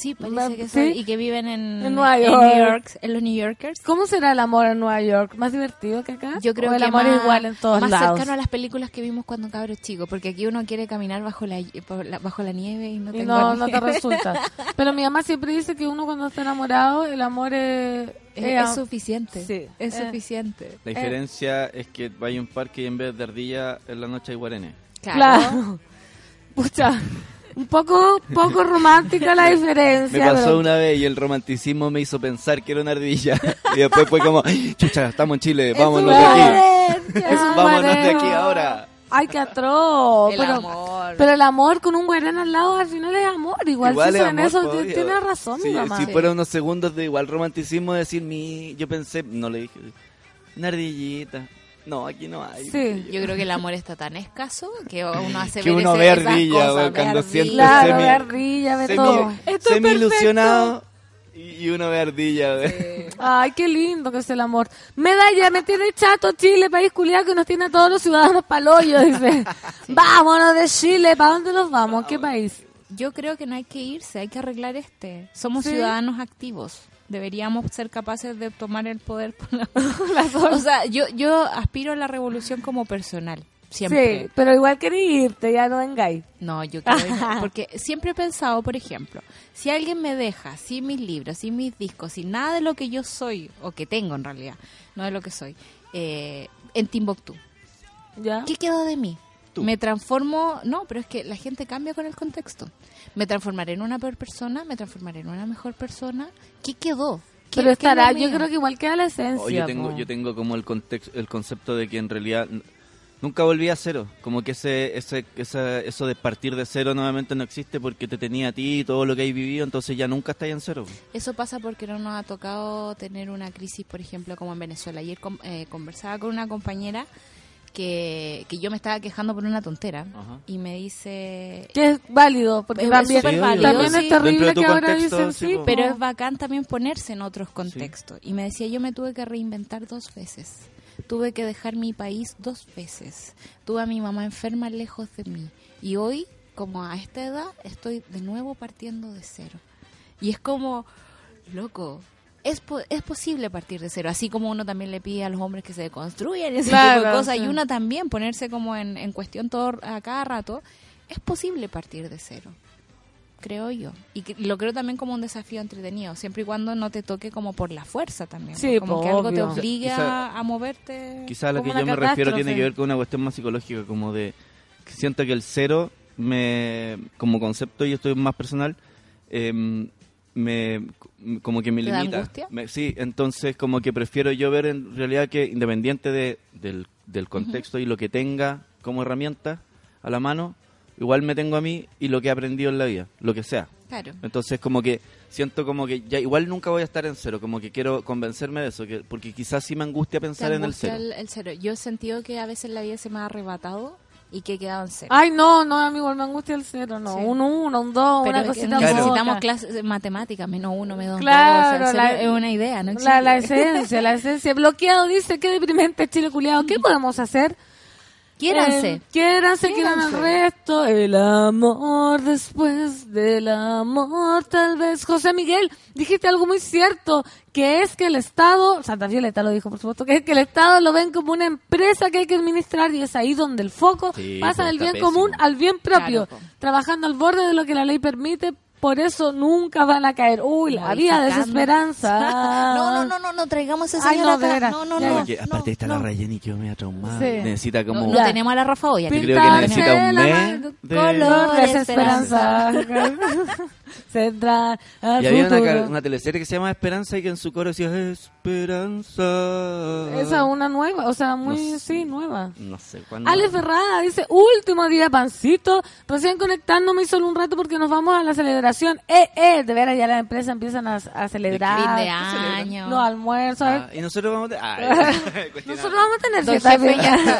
Sí, parece que ¿Sí? son, y que viven en, En Nueva en York. New York, en los New Yorkers. ¿Cómo será el amor en Nueva York? ¿Más divertido que acá? Yo creo ¿O el que amor más, es igual en todos más lados. cercano a las películas que vimos cuando cabros chicos, porque aquí uno quiere caminar bajo la, bajo la nieve y no Y tengo no, no te resulta. Pero mi mamá siempre dice que uno cuando está enamorado, el amor es... Es, es- es suficiente. Sí. Es Eh. suficiente. La diferencia es que vaya a un parque y en vez de ardilla en la noche hay guarenes. Claro. Pucha, un poco, poco romántica la diferencia. Me pasó pero- una vez y el romanticismo me hizo pensar que era una ardilla. y después fue como, chucha, estamos en Chile, vámonos de aquí. Vámonos de aquí ahora. Ay, qué atroz. El pero, amor. pero el amor con un guareno al lado al final es amor. Igual, Igual si es son amor, eso, pues, tiene obvio. razón Sí, mi mamá. Si fuera unos segundos de igual romanticismo, decir mi. Yo pensé, no le dije, una ardillita. No, aquí no hay. Sí. Yo creo que el amor está tan escaso que uno hace Que ver uno ve ardilla, cosas, cuando siente Claro, semi- ve ardilla, ve semi- todo. Esto es semi ilusionado y, uno ve ardilla. güey. Ay, qué lindo que es el amor. Medalla, me tiene chato Chile, país culiado que nos tiene a todos los ciudadanos palollo, dice. Vámonos de Chile, ¿para dónde nos vamos? ¿Qué país? Yo creo que no hay que irse, hay que arreglar este. Somos Sí. ciudadanos activos. Deberíamos ser capaces de tomar el poder por la... O sea, yo, yo aspiro a la revolución como personal, siempre. Sí, pero igual quería irte, ya no vengáis. No, yo quiero irme, porque siempre he pensado, por ejemplo, si alguien me deja sin mis libros, sin mis discos, sin nada de lo que yo soy, o que tengo en realidad, no de lo que soy, eh, en Timbuktu, ¿Ya? ¿qué quedó de mí? Tú. Me transformo, no, pero es que la gente cambia con el contexto. Me transformaré en una peor persona, me transformaré en una mejor persona. ¿Qué quedó? ¿Qué- Pero estará, yo creo que igual queda la esencia. Oh, yo tengo, po. yo tengo como el contexto, el concepto de que en realidad nunca volví a cero. Como que ese, ese, esa- eso de partir de cero nuevamente no existe porque te tenía a ti y todo lo que hay vivido, entonces ya nunca estáis en cero. Eso pasa porque no nos ha tocado tener una crisis, por ejemplo, como en Venezuela. Ayer eh, conversaba con una compañera que, que yo me estaba quejando por una tontera Ajá. y me dice... Que es válido, porque Es también, Sí, válido, también sí. es terrible que ahora dicen sí. Pero es bacán también ponerse en otros contextos. Y me decía, yo me tuve que reinventar dos veces. Tuve que dejar mi país dos veces. Tuve a mi mamá enferma lejos de mí. Y hoy, como a esta edad, estoy de nuevo partiendo de cero. Y es como, loco, es, po- es posible partir de cero. Así como uno también le pide a los hombres que se deconstruyan y ese Claro, tipo de cosas. sí. Y uno también ponerse como en, en cuestión todo a cada rato. Es posible partir de cero creo yo. Y que- lo creo también como un desafío entretenido, siempre y cuando no te toque como por la fuerza también. Sí, como po, que algo te Quizá- a, moverte. Quizás a lo Como que yo una me refiero tiene que ver con una cuestión más psicológica, como de que siento que el cero, me como concepto, y esto es más personal, em, me como que me ¿Te da limita. angustia? Me- sí, entonces como que prefiero yo ver en realidad que independiente de, del, del contexto y lo que tenga como herramienta a la mano, igual me tengo a mí y lo que he aprendido en la vida, lo que sea. Claro. Entonces como que siento como que ya igual nunca voy a estar en cero, como que quiero convencerme de eso, que porque quizás sí me angustia pensar en el cero. el, el cero. Yo he sentido que a veces la vida se me ha arrebatado y que en cero. Ay, no, no, a mí igual me angustia el cero, no. Sí. Un uno, un dos, Pero una cosita necesitamos poca. clases de matemáticas, menos uno, menos dos. Claro, o sea, la- es una idea, ¿no? La, la existe. esencia, la esencia. Bloqueado dice, qué deprimente Chile culiado. ¿Qué podemos hacer? Quiéranse. Eh, quiéranse, quieran el Quiéranse. resto. El amor después del amor, tal vez. José Miguel, dijiste algo muy cierto, que es que el Estado, Santa Violeta lo dijo, por supuesto, que es que el Estado lo ven como una empresa que hay que administrar y es ahí donde el foco Sí, pasa pues, del bien común al bien propio, Claro, trabajando al borde de lo que la ley permite. Por eso nunca van a caer. Uy, la vida desesperanza. No, no, no, no, no traigamos esa Ay, señora no. No, no, aparte está no. la Rayeni que me ha traumado. Sí. Necesita como... No, tenemos a la Rafa Olla. Yo que creo que necesita un mes de- color de desesperanza. Y había una, teleserie que se llama Esperanza y que en su coro decía Esperanza. Esa una nueva, o sea, muy, No sé. sí, nueva. No sé cuándo. Ale Ferrada dice, último día pancito, recién conectándome y solo un rato porque nos vamos a la celebración. Eh, eh, de veras ya las empresas empiezan a, a celebrar. Fin de año. Los almuerzos. Ah, y nosotros vamos a... Ah, Nosotros vamos a tener fiesta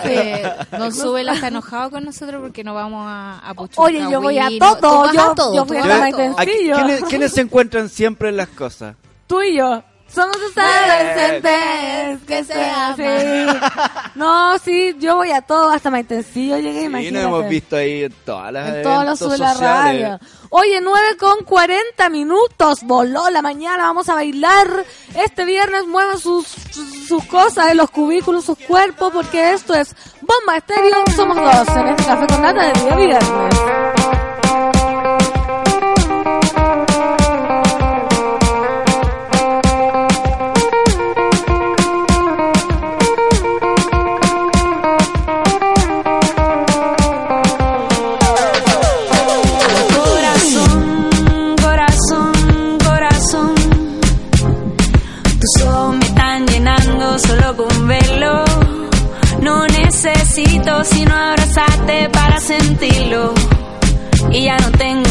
eh, Don Subel está enojado con nosotros porque no vamos a, a Oye, yo voy a todo, yo- a yo a la a Maite Aquí- ¿quiénes, quiénes se encuentran siempre en las cosas? Tú y yo. Somos adolescentes que se hacen. No, sí, yo voy a todo, hasta Maitencillo llegué, Sí, imagínate. nos hemos visto ahí en todas las En todos los eventos sube la sociales. radio. Oye, 9 con 40 minutos. Voló la mañana. Vamos a bailar. Este viernes muevan sus, sus, cosas en los cubículos, sus cuerpos, porque esto es Bomba Estéreo. Somos dos en este café con nata de día viernes. Y ya no tengo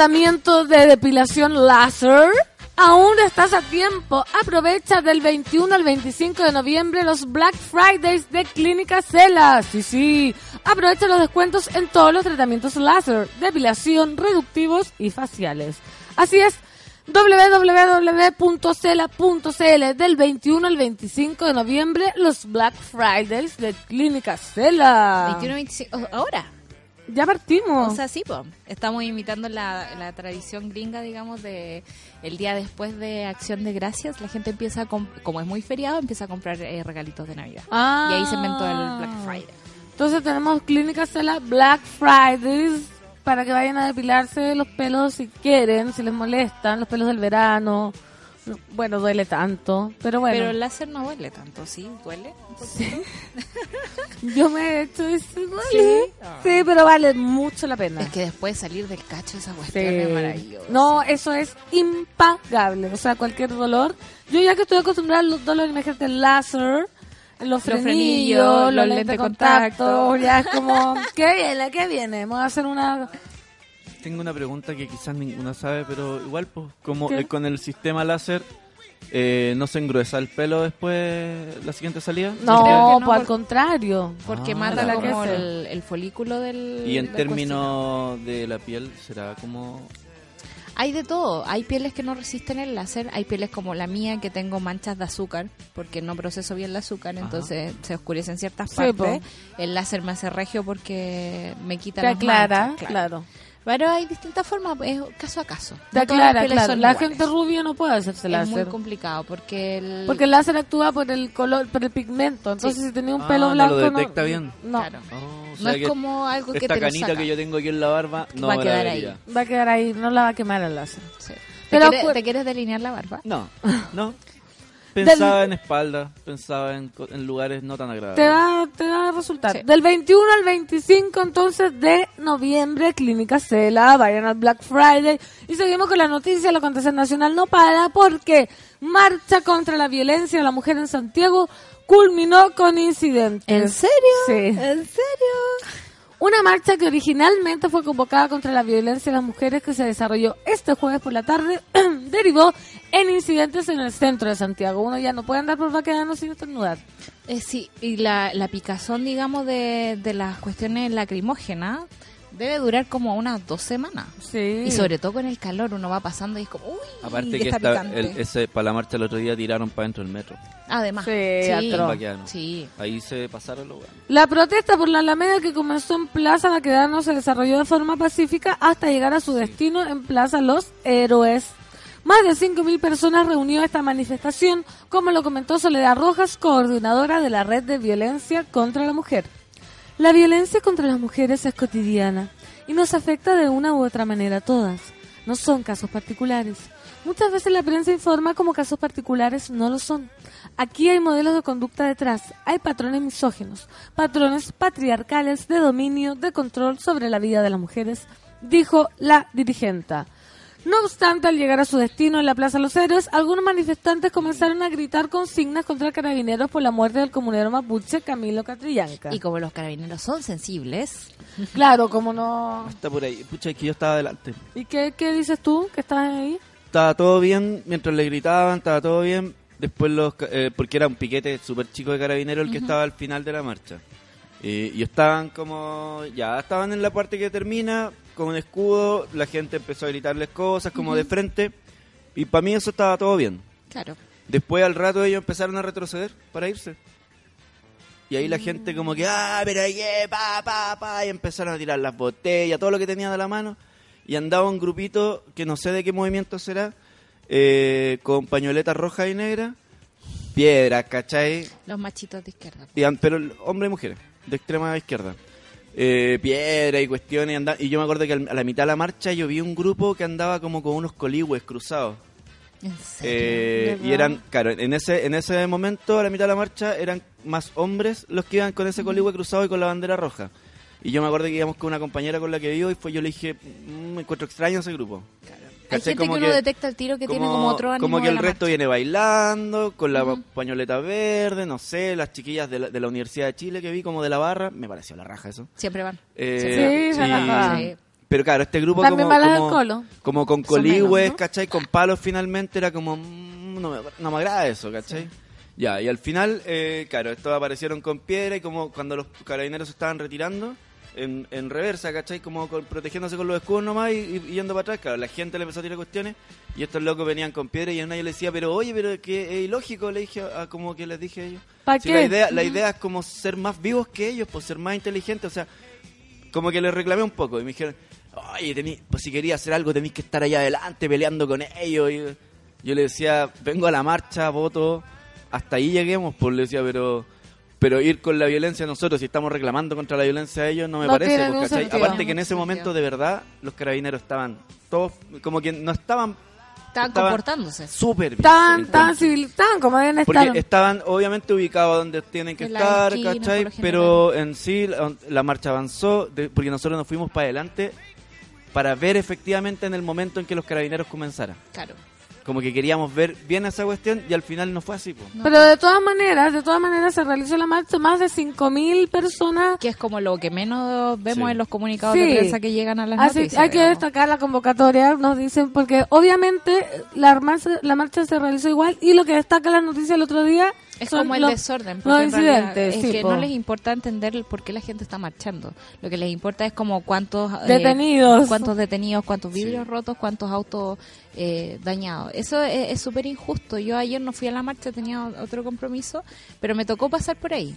tratamiento de depilación láser? Aún estás a tiempo. Aprovecha del 21 al 25 de noviembre los Black Fridays de Clínica Cela. Sí, sí. Aprovecha los descuentos en todos los tratamientos láser, depilación, reductivos y faciales. Así es. www.cela.cl del 21 al 25 de noviembre los Black Fridays de Clínica Cela. 21, 25, oh, ahora. Ya partimos. O sea, sí, po. estamos imitando la, la tradición gringa, digamos, de el día después de Acción de Gracias. La gente empieza, a como es muy feriado, empieza a comprar eh, regalitos de Navidad. Ah. Y ahí se inventó el Black Friday. Entonces tenemos Clínica Cela Black Fridays para que vayan a depilarse los pelos si quieren, si les molestan, los pelos del verano. Bueno, duele tanto, pero bueno. Pero el láser no duele tanto, ¿sí? ¿Duele? un poquito? Yo me he hecho ese duele. Sí, pero vale mucho la pena. Es que después de salir del cacho esa cuestión Sí. es maravilloso. No, eso es impagable. O sea, cualquier dolor. Yo ya que estoy acostumbrada a los dolores, imagínate el láser, los frenillos, los, lentes de contacto. contacto. Ya es como, ¿qué viene? ¿Qué viene? Vamos a hacer una... Tengo una pregunta que quizás ninguna sabe, pero igual, pues, como eh, con el sistema láser, eh, ¿no se engruesa el pelo después la siguiente salida? No, pues al contrario. Porque Ah, mata la como el, el folículo del... Y en términos de la piel, ¿será como...? Hay de todo. Hay pieles que no resisten el láser. Hay pieles como la mía que tengo manchas de azúcar porque no proceso bien el azúcar, entonces se oscurecen ciertas Sí, partes. El láser me hace regio porque me quita las aclara, manchas, claro. Pero hay distintas formas, es caso a caso. No claro. son La iguales. gente rubia no puede hacerse es muy láser. complicado porque el, Porque el láser actúa por el color, por el pigmento. Entonces, Sí. si tenía un Ah, pelo no blanco, lo detecta bien. No, Claro. Oh, o no sea es que como algo que esta te lo canita saca. que yo tengo aquí en la barba no Va a quedar ahí. va a quedar ahí, no la va a quemar el láser. Sí. Pero ¿Te, quieres, cu- te quieres delinear la barba? No, no. Pensaba en espalda, pensaba en, co- en lugares no tan agradables. Te va, te va a resultar. Sí. Del 21 al 25 entonces de noviembre, Clínica Cela, vayan al Black Friday. Y seguimos con la noticia, la acontecer nacional no para porque marcha contra la violencia a la mujer en Santiago culminó con incidentes. ¿En serio? Sí. ¿En serio? Una marcha que originalmente fue convocada contra la violencia a las mujeres que se desarrolló este jueves por la tarde derivó en incidentes en el centro de Santiago. Uno ya no puede andar por Baquedano sin estornudar. Eh, sí, y la, la picazón, digamos, de, de las cuestiones lacrimógenas debe durar como unas dos semanas. Sí. Y sobre todo con el calor, uno va pasando y es como, uy, Aparte que está está, picante. el- ese, para la marcha el otro día tiraron para dentro del metro. Además, Sí, sí, sí. Ahí se pasaron los. La protesta por la Alameda que comenzó en Plaza Baquedano se desarrolló de forma pacífica hasta llegar a su destino en Plaza Los Héroes. Más de 5.000 personas reunió esta manifestación, como lo comentó Soledad Rojas, coordinadora de la Red de Violencia contra la Mujer. La violencia contra las mujeres es cotidiana y nos afecta de una u otra manera a todas. No son casos particulares. Muchas veces la prensa informa como casos particulares no lo son. Aquí hay modelos de conducta detrás, hay patrones misógenos, patrones patriarcales de dominio, de control sobre la vida de las mujeres, dijo la dirigenta. No obstante, al llegar a su destino en la Plaza Los Héroes, algunos manifestantes comenzaron a gritar consignas contra carabineros por la muerte del comunero mapuche Camilo Catrillanca. Y como los carabineros son sensibles, Claro, como no... Está por ahí. Pucha, es que yo estaba adelante. ¿Y qué, qué dices tú que estás ahí? Estaba todo bien, mientras le gritaban, estaba todo bien. Después los... ca- eh, porque era un piquete súper chico de carabinero el que estaba al final de la marcha. Eh, y estaban como... Ya, estaban en la parte que termina, con un escudo. La gente empezó a gritarles cosas como de frente. Y para mí eso estaba todo bien. claro. Después al rato ellos empezaron a retroceder para irse. Y ahí la gente como que, ah, pero qué, pa, pa, pa, y empezaron a tirar las botellas, todo lo que tenían de la mano. Y andaba un grupito, que no sé de qué movimiento será, eh, con pañoletas rojas y negras, piedras, ¿cachai? Los machitos de izquierda. Y pero hombres y mujeres, de extrema izquierda. Eh, piedra y cuestiones. y yo me acuerdo que a la mitad de la marcha yo vi un grupo que andaba como con unos coligües cruzados. ¿En serio? Eh, y eran, claro, en ese, en ese momento, a la mitad de la marcha, eran más hombres los que iban con ese coligüe cruzado y con la bandera roja. Y yo me acuerdo que íbamos con una compañera con la que vivo y fue yo le dije, "Mm, me encuentro extraño ese grupo. Hay gente que uno detecta el tiro que tiene como otro ánimo como que el resto marcha. viene bailando, con la pañoleta verde, no sé, las chiquillas de la, de la Universidad de Chile que vi como de la barra, me pareció la raja eso. Siempre van. Eh, Sí, pagan. Sí. Pero claro, este grupo También como, como, colo. como con coligües, menos, ¿no? ¿cachai? Con palos finalmente era como, mm, no me, no me agrada eso, ¿cachai? Ya, y al final, eh, claro, estos aparecieron con piedra y como cuando los carabineros se estaban retirando, en, en reversa, ¿cachai? Como con- protegiéndose con los escudos nomás y, y- y yendo para atrás, claro, la gente le empezó a tirar cuestiones y estos locos venían con piedra y una yo le decía, pero oye, pero que es ilógico, le dije, a, como que les dije a ellos. ¿Pa Si qué? La idea, la idea es como ser más vivos que ellos, pues ser más inteligentes, o sea, como que les reclamé un poco y me dijeron, oye, tení- pues si quería hacer algo tenéis que estar allá adelante peleando con ellos. Y yo le decía, vengo a la marcha, voto, hasta ahí lleguemos, pues le decía, pero Pero ir con la violencia nosotros, si estamos reclamando contra la violencia de ellos, no me No parece. sentido. Aparte que en ese momento, de verdad, los carabineros estaban todos, como que no estaban Estaban Estaba- comportándose. súper bien. Estaban, estaban civil, estaban como deben Porque estar. estaban obviamente ubicados donde tienen que En estar, esquina, ¿cachai? Pero en sí la, la marcha avanzó de- porque nosotros nos fuimos para adelante para ver efectivamente en el momento en que los carabineros comenzaran. Claro. Como que queríamos ver bien esa cuestión y al final no fue así. po. No. Pero de todas maneras, de todas maneras se realizó la marcha, más de 5.000 personas. Que es como lo que menos vemos Sí. en los comunicados Sí. de prensa que llegan a las Así, noticias. hay que digamos. destacar la convocatoria, nos dicen, porque obviamente la marcha, la marcha se realizó igual y lo que destaca la noticia el otro día Es como el desorden. los incidentes, Es sí, que po. no les importa entender por qué la gente está marchando. Lo que les importa es como cuántos... eh, Detenidos. cuántos detenidos, cuántos vidrios rotos, cuántos autos eh, dañados. Eso es es súper injusto. Yo ayer no fui a la marcha, tenía otro compromiso, pero me tocó pasar por ahí.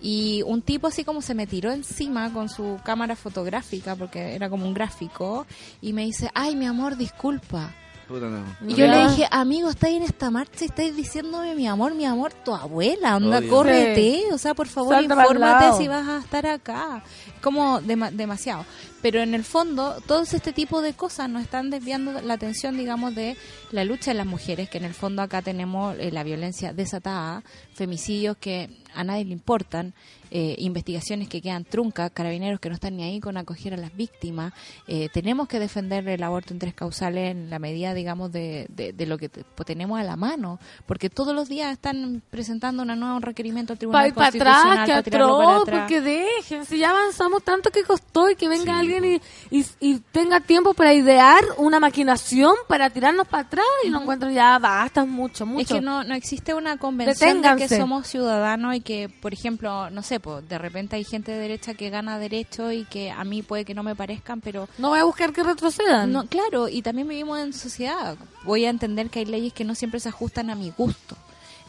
Y un tipo así como se me tiró encima con su cámara fotográfica, porque era como un gráfico, y me dice, ay, mi amor, disculpa. Puta, no. Y yo le dije, amigo, estáis en esta marcha y estáis diciéndome mi amor, mi amor, tu abuela, onda, Obvio. córrete, o sea, por favor, Salta infórmate si vas a estar acá. Como dema- demasiado. Pero en el fondo, todos este tipo de cosas nos están desviando la atención, digamos, de la lucha de las mujeres, que en el fondo acá tenemos eh, la violencia desatada, femicidios que a nadie le importan, eh, investigaciones que quedan truncas, carabineros que no están ni ahí con acoger a las víctimas. Eh, tenemos que defender el aborto en tres causales en la medida, digamos, de, de, de lo que pues, tenemos a la mano, porque todos los días están presentando una nueva Para requerimiento al Tribunal para Constitucional atrás, que para tirarlo para atroz, atrás. porque dejen, si ya avanzamos tanto que costó y que venga Sí, alguien y, y, y tenga tiempo para idear una maquinación para tirarnos para atrás y no encuentro ya basta, mucho, mucho. Es que no, no existe una convención de que somos ciudadanos y que, por ejemplo, no sé, pues de repente hay gente de derecha que gana derecho y que a mí puede que no me parezcan, pero No voy a buscar que retrocedan. no, claro, y también vivimos en sociedad. Voy a entender que hay leyes que no siempre se ajustan a mi gusto.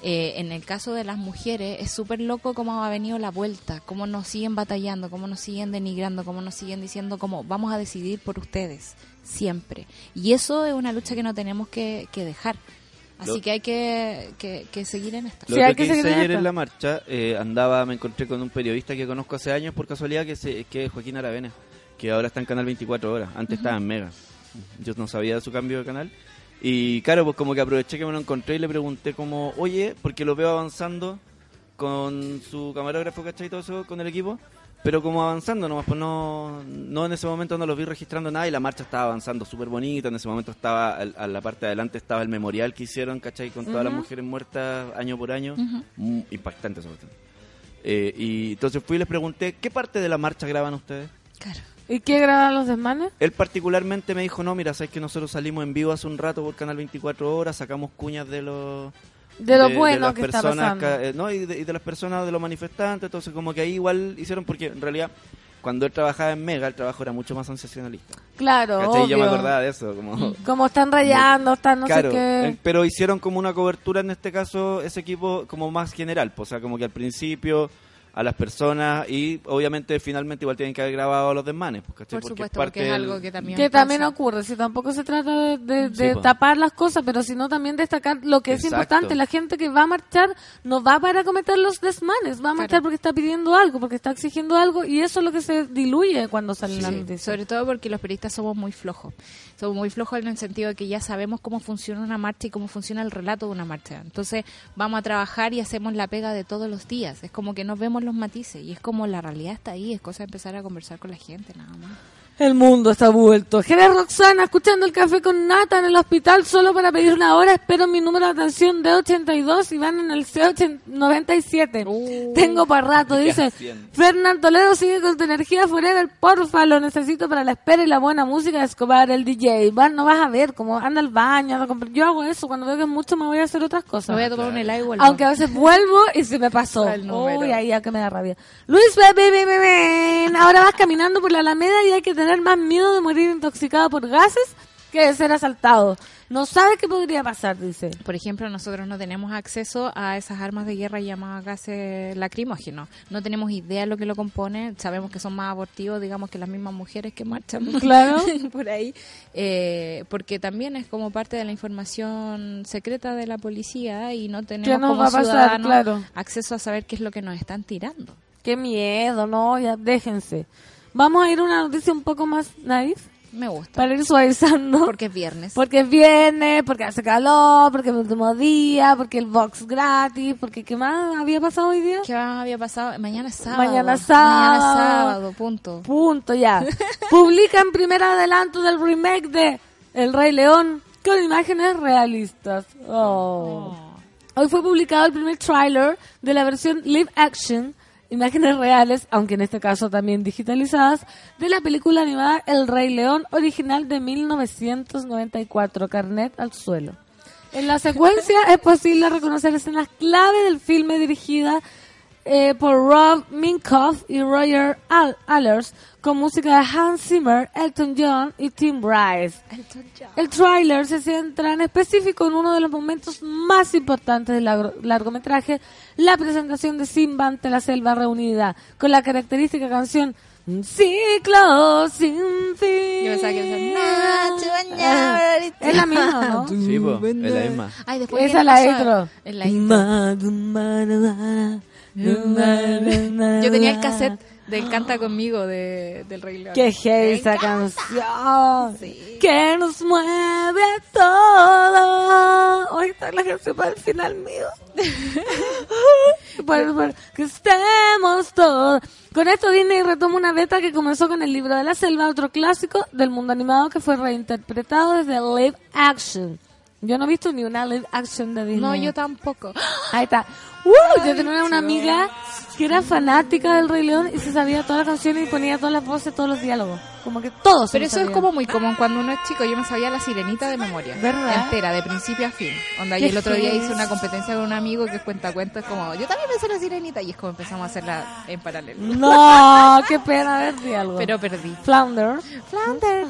Eh, en el caso de las mujeres es súper loco cómo ha venido la vuelta, cómo nos siguen batallando, cómo nos siguen denigrando, cómo nos siguen diciendo como vamos a decidir por ustedes, siempre. Y eso es una lucha que no tenemos que, que dejar. Así Lo- que hay que, que- que seguir en esto. Lo Sí, hay que que, seguir hice en ayer en la marcha, eh, andaba, me encontré con un periodista que conozco hace años por casualidad, que, se, que es Joaquín Aravena, que ahora está en Canal 24 Horas, antes estaba en Mega. Yo no sabía de su cambio de canal. Y claro, pues como que aproveché que me lo encontré y le pregunté como, oye, porque lo veo avanzando con su camarógrafo, ¿cachai? Y todo eso, con el equipo. Pero como avanzando nomás, pues no, no en ese momento no lo vi registrando nada y la marcha estaba avanzando súper bonita. En ese momento estaba, a la parte de adelante estaba el memorial que hicieron, ¿cachai? Con todas las mujeres muertas año por año. Mm, impactante esa cuestión. Eh, y entonces fui y les pregunté, ¿qué parte de la marcha graban ustedes? Claro. ¿Y qué graban los desmanes? Él particularmente me dijo, no, mira, sabes que nosotros salimos en vivo hace un rato por Canal 24 Horas, sacamos cuñas de los... De lo bueno las que está personas pasando. eh, no, y de, y de las personas, de los manifestantes, entonces como que ahí igual hicieron, porque en realidad cuando él trabajaba en Mega, el trabajo era mucho más sensacionalista. Claro, ¿Cachai? Yo me obvio. acordaba de eso, como... Como están rayando, están no claro, sé qué. eh, pero hicieron como una cobertura en este caso, ese equipo como más general, pues, o sea, como que al principio a las personas y obviamente finalmente igual tienen que haber grabado a los desmanes, pues. Por Porque supuesto, parte porque es algo que también Que también ocurre, si tampoco se trata de, de- Sí, de po. tapar las cosas, pero sino también destacar lo que es importante. La gente que va a marchar no va para cometer los desmanes, va a marchar Claro. porque está pidiendo algo, porque está exigiendo algo, y eso es lo que se diluye cuando sale la Sí, noticia. sobre todo porque los periodistas somos muy flojos. Somos muy flojos en el sentido de que ya sabemos cómo funciona una marcha y cómo funciona el relato de una marcha. Entonces vamos a trabajar y hacemos la pega de todos los días. Es como que no vemos los matices y es como la realidad está ahí. Es cosa de empezar a conversar con la gente, nada más. El mundo está vuelto. Jerez Roxana, escuchando el café con nata en el hospital solo para pedir una hora. Espero mi número de atención de 82 y van en el C97. Tengo para rato, Me dice. quedan 100. Fernán Toledo sigue con tu energía forever. Porfa, lo necesito para la espera y la buena música de Escobar, el DJ. Va, no vas a ver cómo anda al baño. anda a comprar- Yo hago eso. Cuando veo que es mucho me voy a hacer otras Me cosas. voy a tomar un helado y vuelvo. Aunque a veces vuelvo y se me pasó. Uy, ahí ya que me da rabia. Luis, bebé, bebé, bebé. Ahora vas caminando por la Alameda y hay que tener más miedo de morir intoxicado por gases que debe ser asaltado. No sabe qué podría pasar, dice. Por ejemplo, nosotros no tenemos acceso a esas armas de guerra llamadas gases lacrimógenos. No tenemos idea de lo que lo compone. Sabemos que son más abortivos, digamos, que las mismas mujeres que marchan por- Claro. por ahí. Eh, porque también es como parte de la información secreta de la policía y no tenemos ¿Qué nos como va a pasar? ciudadanos Claro. acceso a saber qué es lo que nos están tirando. Qué miedo, no, ya déjense. Vamos a ir a una noticia un poco más naif Me gusta. para ir suavizando. Porque es viernes. Porque es viernes, porque hace calor, porque es el último día, porque el box gratis, porque ¿qué más había pasado hoy día? ¿Qué más había pasado? Mañana es sábado. Mañana es sábado. Mañana sábado, punto. Punto ya. Publican primer adelanto del remake de El Rey León con imágenes realistas. Oh. Hoy fue publicado el primer tráiler de la versión live action, imágenes reales, aunque en este caso también digitalizadas, de la película animada El Rey León original de 1994, Carnet al suelo. En la secuencia es posible reconocer escenas clave del filme dirigida eh, por Rob Minkoff y Roger Al Allers con música de Hans Zimmer, Elton John y Tim Rice. El tráiler se centra en específico en uno de los momentos más importantes del largo- largometraje, la presentación de Simba ante la selva reunida, con la característica canción Un ciclo sin fin. Yo pensaba que iba a ser, "Noche bañada". Es la misma, ¿no? Sí, po, es la misma. Ay, después Esa la intro. Es la intro. Yo tenía el cassette del Canta Conmigo de, del Rey León. Qué heavy esa canción. Sí. Que nos mueve a todos. Hoy está la canción para el final mío. Por- por- que estemos todos. Con esto Disney retoma una beta que comenzó con el libro de la selva, otro clásico del mundo animado que fue reinterpretado desde live action. Yo no he visto ni una live action de Disney. No, yo tampoco. Ahí está. ¡Uh! yo tenía una amiga que era fanática del Rey León y se sabía todas las canciones y ponía todas las voces, todos los diálogos. Como que todos. Pero lo eso es sabía. como muy común cuando uno es chico. Yo me sabía la sirenita de memoria. ¿Verdad? Entera, de principio a fin. Onda, y el otro día hice una competencia con un amigo que cuenta cuentos como, yo también me sé la sirenita. Y es como empezamos a hacerla en paralelo. No, qué pena ver diálogo. Pero perdí. Flounder. Flounder.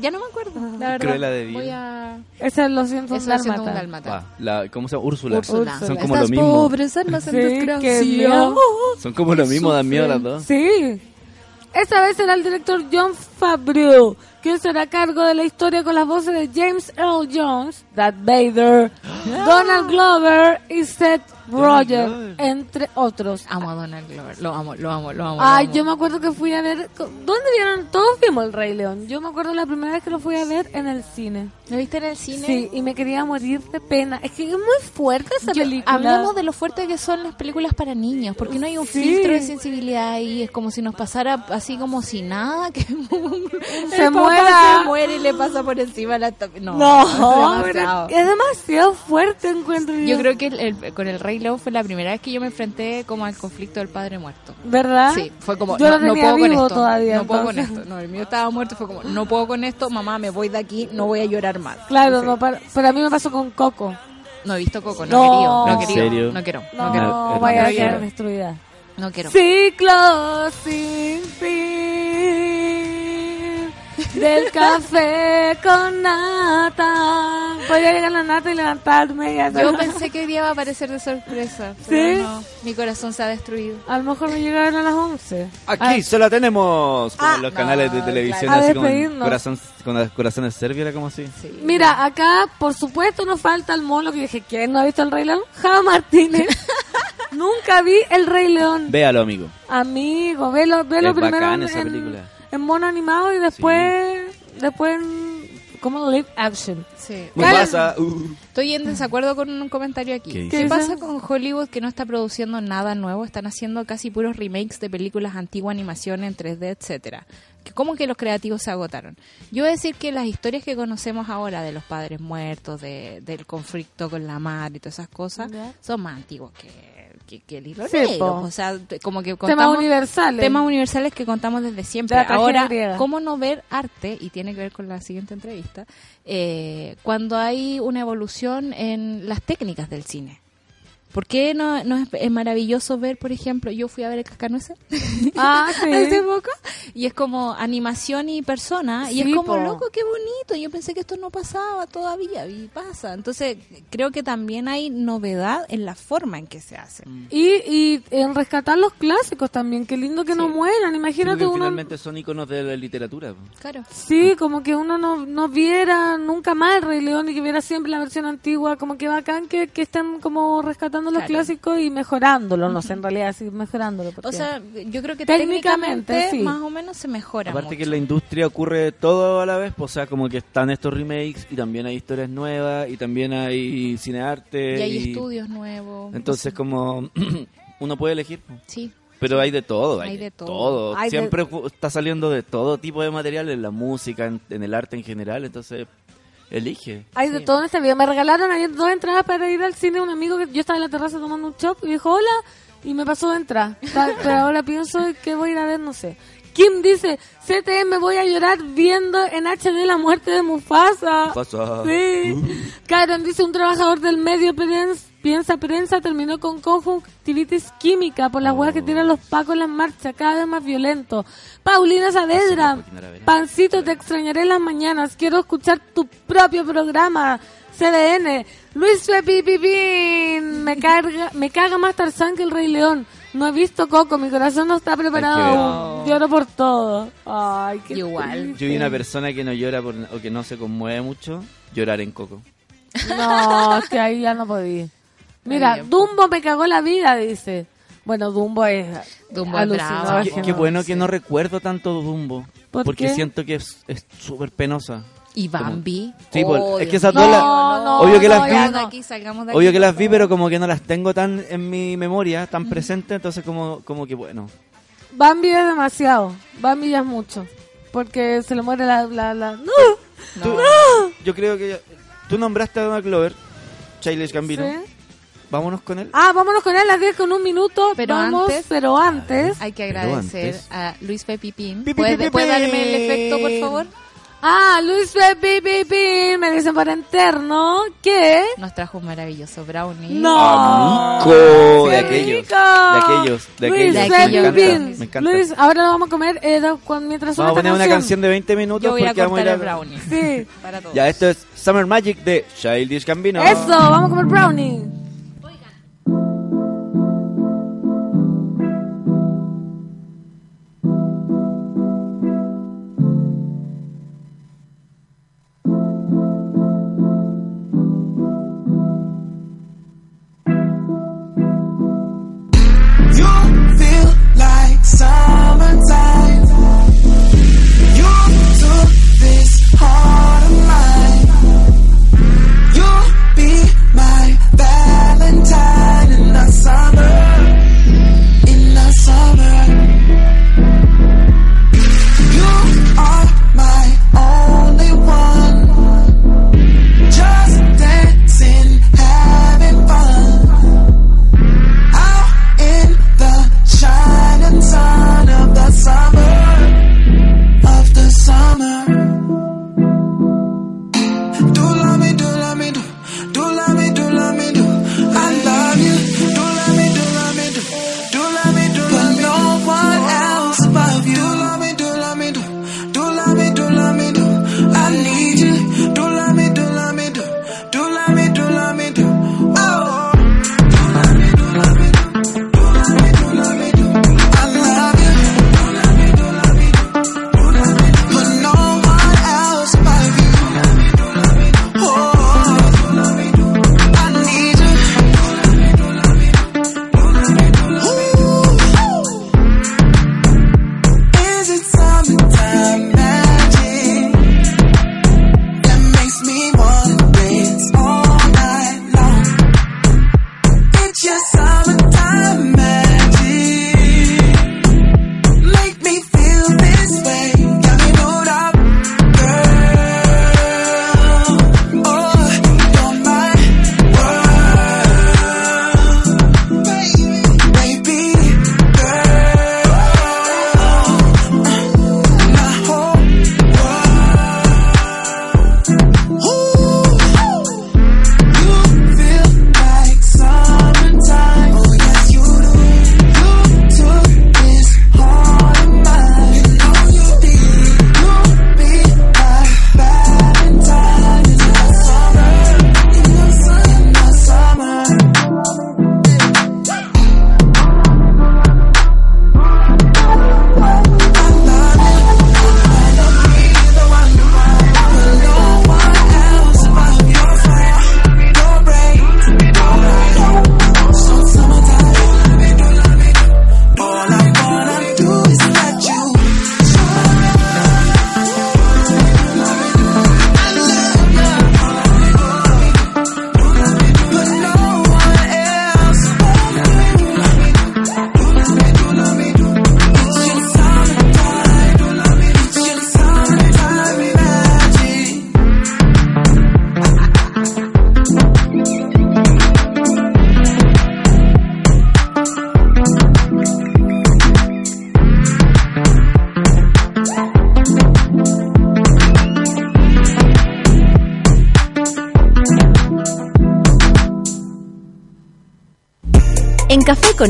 Ya no me acuerdo, la verdad. Cruella de. Voy a... Ese es los 100 Eso es siendo un dálmata. Ah, la, ¿Cómo se llama? Úrsula. Úrsula. Son como lo mismo. pobres almas Sí, qué desgracia. miedo. Son como lo mismo, dan miedo las dos. Sí. Esta vez será el director John Favreau, quien será a cargo de la historia con las voces de James Earl Jones, Darth Vader, Donald Glover y Seth Roger, entre otros. Amo a Donald Glover. Lo amo, lo amo, lo amo. Ay, yo me acuerdo que fui a ver. ¿Dónde vieron? Todos vimos el Rey León. Yo me acuerdo la primera vez que lo fui a ver en el cine. ¿Lo viste en el cine? Sí, y me quería morir de pena. Es que es muy fuerte esa Yo- película. hablemos de lo fuerte que son las películas para niños, porque no hay un Sí. filtro de sensibilidad ahí, es como si nos pasara así como si nada, que Se muera. se muere y le pasa por encima la No, No, pero demasiado. es demasiado fuerte encuentro yo. Yo creo que el- el- con el Rey León fue la primera vez que yo me enfrenté como al conflicto del padre muerto. ¿Verdad? Sí, fue como, Yo no, lo no puedo con vivo esto, todavía, no puedo con esto. No, el mío estaba muerto, fue como, no puedo con esto, mamá, me voy de aquí, no voy a llorar más. Claro, no, para, pero a mí me pasó con Coco. No he visto Coco, no, No. he querido, no he ¿En querido, serio? no quiero, No, no quiero, no, vaya a no quedar quiero. destruida. no quiero. Ciclo sin fin del café con nata. Podría llegar la nata y levantarme y. Yo pensé que hoy día va a aparecer de sorpresa, pero ¿Sí? no, mi corazón se ha destruido. A lo mejor me llegaron a las 11. Aquí se la tenemos. Como Ah, los no, canales de televisión, claro. así como corazón, con las corazones serbios, era como así. Sí. Mira, acá por supuesto nos falta el mono que dije, ¿quién no ha visto el Rey León? Java Martínez. Nunca vi el Rey León. Véalo, amigo. Amigo, velo, velo Es primero bacán en, esa en- película. En mono animado y después, después en, como live action. Sí. ¿Qué pasa? Uh. Estoy en desacuerdo con un comentario aquí. ¿Qué pasa con Hollywood que no está produciendo nada nuevo? Están haciendo casi puros remakes de películas antiguas, animación en 3D, etcétera. ¿Cómo que los creativos se agotaron? Yo voy a decir que las historias que conocemos ahora de los padres muertos, de, del conflicto con la madre y todas esas cosas, Ya. son más antiguos que, que, que el hilo Sí. O sea, como que Temas contamos universales. temas universales que contamos desde siempre. Ahora, griega. ¿cómo no ver arte? Y tiene que ver con la siguiente entrevista. eh, cuando hay una evolución en las técnicas del cine. ¿Por qué no, no es, es maravilloso ver, por ejemplo, yo fui a ver el Cascanueces Ah, sí. hace poco y es como animación y persona y es como po. loco, qué bonito. Yo pensé que esto no pasaba todavía y pasa. Entonces creo que también hay novedad en la forma en que se hace. Y, y en rescatar los clásicos también, qué lindo que no mueran, Creo imagínate que uno... finalmente son iconos de la literatura. Claro. Sí, como que uno no, no viera nunca más el Rey León y que viera siempre la versión antigua, como que bacán que, que estén como rescatando los Claro. clásicos y mejorándolo, no sé, en realidad sí, mejorándolo. porque- O sea, yo creo que Técnicamente, técnicamente, sí. más o menos se mejora Aparte mucho. que en la industria ocurre todo a la vez, pues, o sea, como que están estos remakes y también hay historias nuevas y también hay cinearte. y hay estudios nuevos. Entonces como uno puede elegir, po. Sí. pero hay de todo, hay, Hay de, de todo. todo. Hay de- Siempre ju- está saliendo de todo tipo de material en la música, en, en el arte en general, entonces elige. Hay de todo en esta vida. Me regalaron ayer dos entradas para ir al cine. Un amigo que yo estaba en la terraza tomando un chop y dijo hola y me pasó de entrar. Pero ahora pienso que voy a ir a ver, no sé. Kim dice, CTM voy a llorar viendo en HD la muerte de Mufasa. Pasa. Sí. Karen dice, un trabajador del medio piensa prensa terminó con conjuntivitis química por las huevas que tiran los pacos en las marchas, cada vez más violento. Paulina Saavedra. Pancito, te extrañaré en las mañanas, quiero escuchar tu propio programa. CDN, Luis Pepi Pipín, me, carga, me caga más Tarzán que el Rey León. No he visto Coco, mi corazón no está preparado aún. Lloro por todo. Ay, qué Igual. triste. Yo vi una persona que no llora por, o que no se conmueve mucho llorar en Coco. No, es que ahí ya no podía. Mira. Dumbo me cagó la vida, dice. Bueno, Dumbo es Dumbo bravo. Qué, qué bueno que no recuerdo tanto Dumbo, ¿Por porque qué? siento que es es súper penosa. Y Bambi. Sí, Oh, es que esas dos las- no, obvio que no, las vi, Salgamos de no. aquí, salgamos de aquí. obvio que las vi, pero como que no las tengo tan en mi memoria, tan presente, entonces como como que bueno. Bambi es demasiado. Bambi ya es mucho. Porque se le muere la... la, la... ¡No! Tú- Yo creo que tú nombraste a Donald Glover, Childish Gambino. ¿Sí? Vámonos con él. Ah, vámonos con él a las 10 con un minuto. Pero Vamos, antes- pero antes... Hay que agradecer a Luis Pepipín. Pi, pi, ¿Puede, pi, pi, puede darme el efecto, por favor? Ah, Luis Pepi Pipi, me dicen por interno que... Nos trajo un maravilloso brownie. No. ¡Qué de aquellos, rico! de aquellos, de Luis aquellos. De aquellos. Me encanta, me encanta. Luis, ahora lo vamos a comer eh, cuan- mientras suena Vamos a poner una canción de 20 minutos Yo voy a porque vamos a ir el a... brownie. Sí. Para todos. Ya, esto es Summer Magic de Childish Gambino. Eso, vamos a comer brownie. Summertime. You took this heart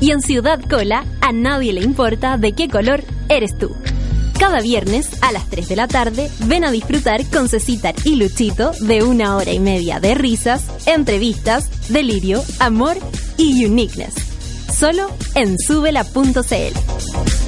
y en Ciudad Cola a nadie le importa de qué color eres tú. Cada viernes a las 3 de la tarde ven a disfrutar con Cecitar y Luchito de una hora y media de risas, entrevistas, delirio, amor y uniqueness. Solo en subela.cl.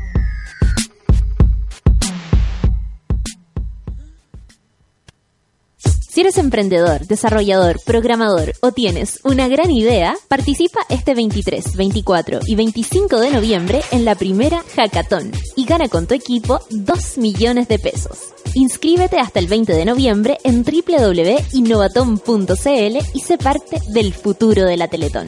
Si eres emprendedor, desarrollador, programador o tienes una gran idea, participa este 23, 24 y 25 de noviembre en la primera Hackathon y gana con tu equipo 2 millones de pesos. Inscríbete hasta el 20 de noviembre en www.innovaton.cl y sé parte del futuro de la Teletón.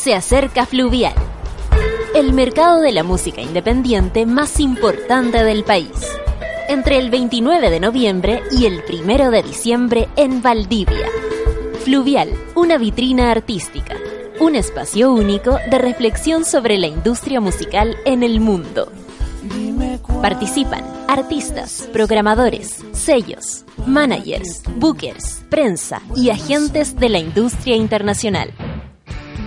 Se acerca Fluvial, el mercado de la música independiente más importante del país. Entre el 29 de noviembre y el 1 de diciembre en Valdivia. Fluvial, una vitrina artística, un espacio único de reflexión sobre la industria musical en el mundo. Participan artistas, programadores, sellos, managers, bookers, prensa y agentes de la industria internacional.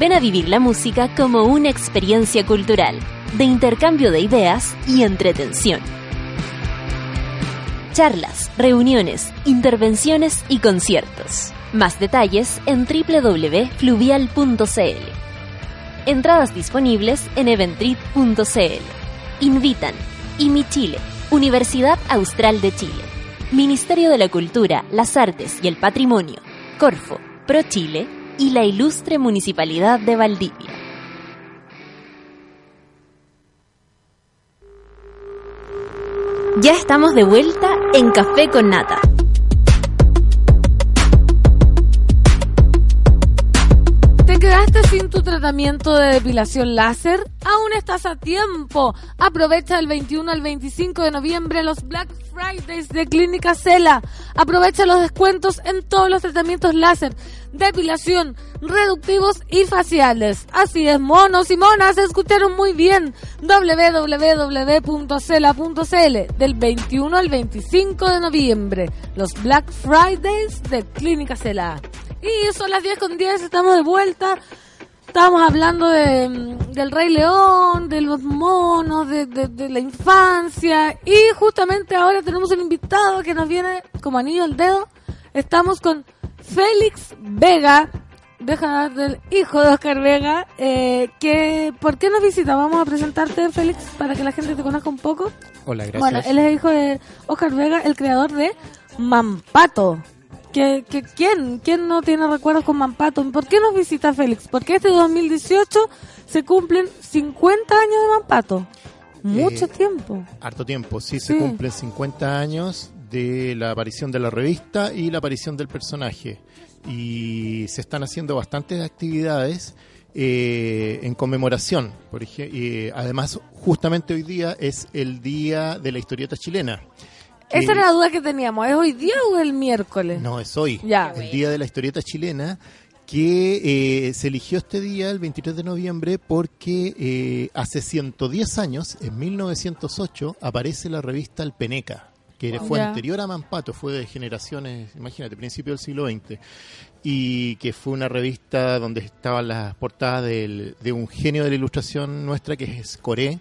Ven a vivir la música como una experiencia cultural, de intercambio de ideas y entretención. Charlas, reuniones, intervenciones y conciertos. Más detalles en www.fluvial.cl. Entradas disponibles en eventrit.cl. Invitan IMI Chile, Universidad Austral de Chile, Ministerio de la Cultura, las Artes y el Patrimonio, Corfo, Pro Chile y la ilustre Municipalidad de Valdivia. Ya estamos de vuelta en Café con Nata. Sin tu tratamiento de depilación láser? Aún estás a tiempo. Aprovecha el 21 al 25 de noviembre los Black Fridays de Clínica Cela. Aprovecha los descuentos en todos los tratamientos láser, depilación, reductivos y faciales. Así es, monos y monas, escucharon muy bien. www.cela.cl del 21 al 25 de noviembre. Los Black Fridays de Clínica Cela. Y son las 10 con 10, estamos de vuelta. Estábamos hablando de, del Rey León, de los monos, de, de- de la infancia. Y justamente ahora tenemos un invitado que nos viene como anillo al dedo. Estamos con Félix Vega, deja del hijo de Oscar Vega. Eh, que, ¿Por qué nos visita? Vamos a presentarte, Félix, para que la gente te conozca un poco. Hola, gracias. Bueno, él es el hijo de Oscar Vega, el creador de Mampato. ¿Que, que, quién, ¿Quién no tiene recuerdos con Mampato? ¿Por qué nos visita Félix? Porque este 2018 se cumplen 50 años de Mampato. Mucho Eh, tiempo. Harto tiempo, sí, Sí. se cumplen 50 años de la aparición de la revista y la aparición del personaje. Y se están haciendo bastantes actividades eh, en conmemoración. Por ej- eh, además, justamente hoy día es el día de la historieta chilena. Esa era la duda que teníamos. ¿Es hoy día o el miércoles? No, es hoy. Ya. El día de la historieta chilena que eh, se eligió este día, el 23 de noviembre, porque eh, hace 110 años, en 1908, aparece la revista El Peneca, que fue anterior a Mampato, fue de generaciones, imagínate, principio del siglo XX, y que fue una revista donde estaban las portadas del- de un genio de la ilustración nuestra, que es Coré,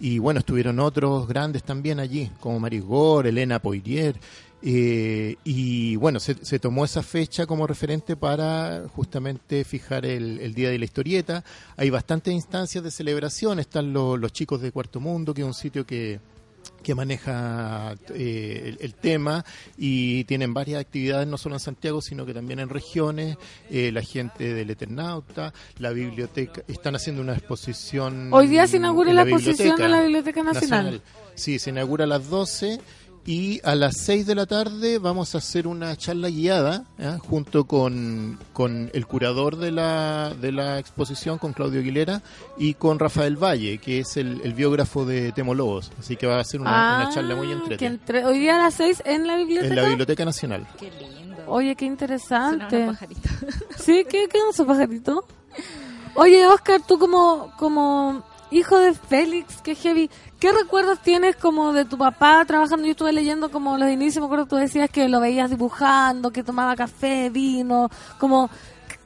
y bueno, estuvieron otros grandes también allí, como Maris Gore, Elena Poirier. eh, y bueno, se, se tomó esa fecha como referente para justamente fijar el, el Día de la Historieta. Hay bastantes instancias de celebración. Están lo- los chicos de Cuarto Mundo, que es un sitio que, que maneja eh, el, el tema y tienen varias actividades no solo en Santiago sino que también en regiones eh, la gente del Eternauta la biblioteca están haciendo una exposición Hoy día se inaugura la exposición en la Biblioteca Nacional. sí se inaugura a las 12 y a las 6 de la tarde vamos a hacer una charla guiada ¿ya? junto con, con el curador de la, de la exposición, con Claudio Aguilera, y con Rafael Valle, que es el, el biógrafo de Temo Lobos. Así que va a ser una, una charla muy Ah, entretenida. entre- hoy día a las 6 en la biblioteca. En la Biblioteca Nacional. Qué lindo. Oye, qué interesante. los pajaritos. Sí, ¿qué, qué onda, pajarito? Oye, Oscar, tú como, como hijo de Félix, qué heavy, ¿qué recuerdos tienes como de tu papá trabajando? Yo estuve leyendo como los inicios, me acuerdo que tú decías que lo veías dibujando, que tomaba café, vino, como,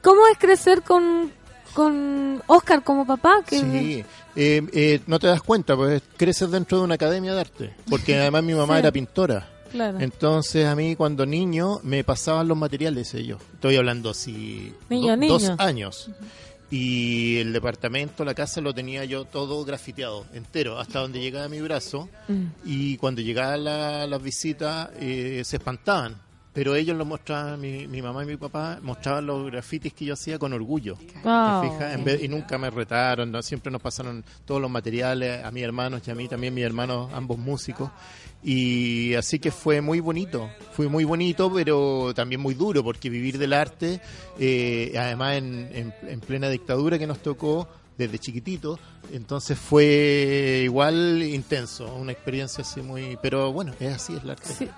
¿cómo es crecer con, con Oscar como papá? Que, Sí, eh, eh, no te das cuenta, pues creces dentro de una academia de arte, porque además mi mamá Sí. era pintora. Claro. Entonces a mí cuando niño me pasaban los materiales ellos. Estoy hablando así Niño, do- dos años. Y el departamento, la casa lo tenía yo todo grafiteado, entero, hasta donde llegaba mi brazo. Mm. Y cuando llegaban la- las visitas eh, se espantaban. Pero ellos lo mostraban, mi, mi mamá y mi papá mostraban los grafitis que yo hacía con orgullo. Wow. ¿Te fijas? En vez- y nunca me retaron, ¿no? siempre nos pasaron todos los materiales a mis hermanos y a mí también, mis hermanos, ambos músicos. Y así que fue muy bonito, fue muy bonito, pero también muy duro, porque vivir del arte, eh, además en, en- en plena dictadura que nos tocó desde chiquitito, entonces fue igual intenso, una experiencia así muy... Pero bueno, es así, es el arte.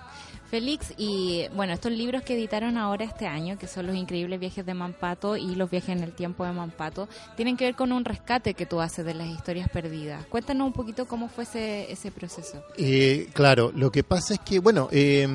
Félix, y bueno, estos libros que editaron ahora este año, que son los increíbles viajes de Mampato y los viajes en el tiempo de Mampato, tienen que ver con un rescate que tú haces de las historias perdidas. Cuéntanos un poquito cómo fue ese, ese proceso. Eh, claro, lo que pasa es que, bueno, eh,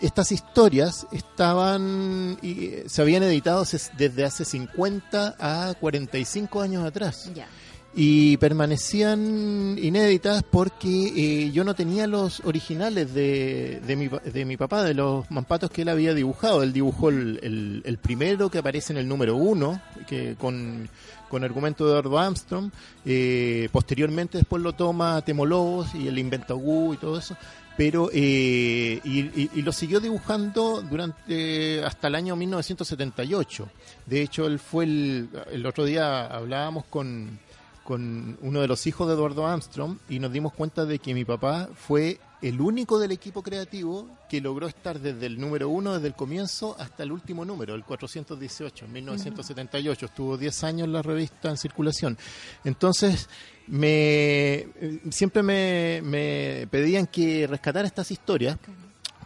estas historias estaban, y, eh, se habían editado desde hace 50 a 45 años atrás Ya. Y permanecían inéditas porque eh, yo no tenía los originales de, de, mi, de mi papá, de los mampatos que él había dibujado. Él dibujó el, el- primero que aparece en el número uno, que con, con argumento de Eduardo Armstrong. Eh, posteriormente después lo toma Temolobos y el inventa Gu y todo eso. Pero, eh, y, y- y lo siguió dibujando durante hasta el año 1978. De hecho, él fue el, el otro día hablábamos con, con uno de los hijos de Eduardo Armstrong y nos dimos cuenta de que mi papá fue el único del equipo creativo que logró estar desde el número uno, desde el comienzo, hasta el último número, el 418, en 1978. Estuvo 10 años la revista en circulación. Entonces, me eh, siempre me, me pedían que rescatara estas historias,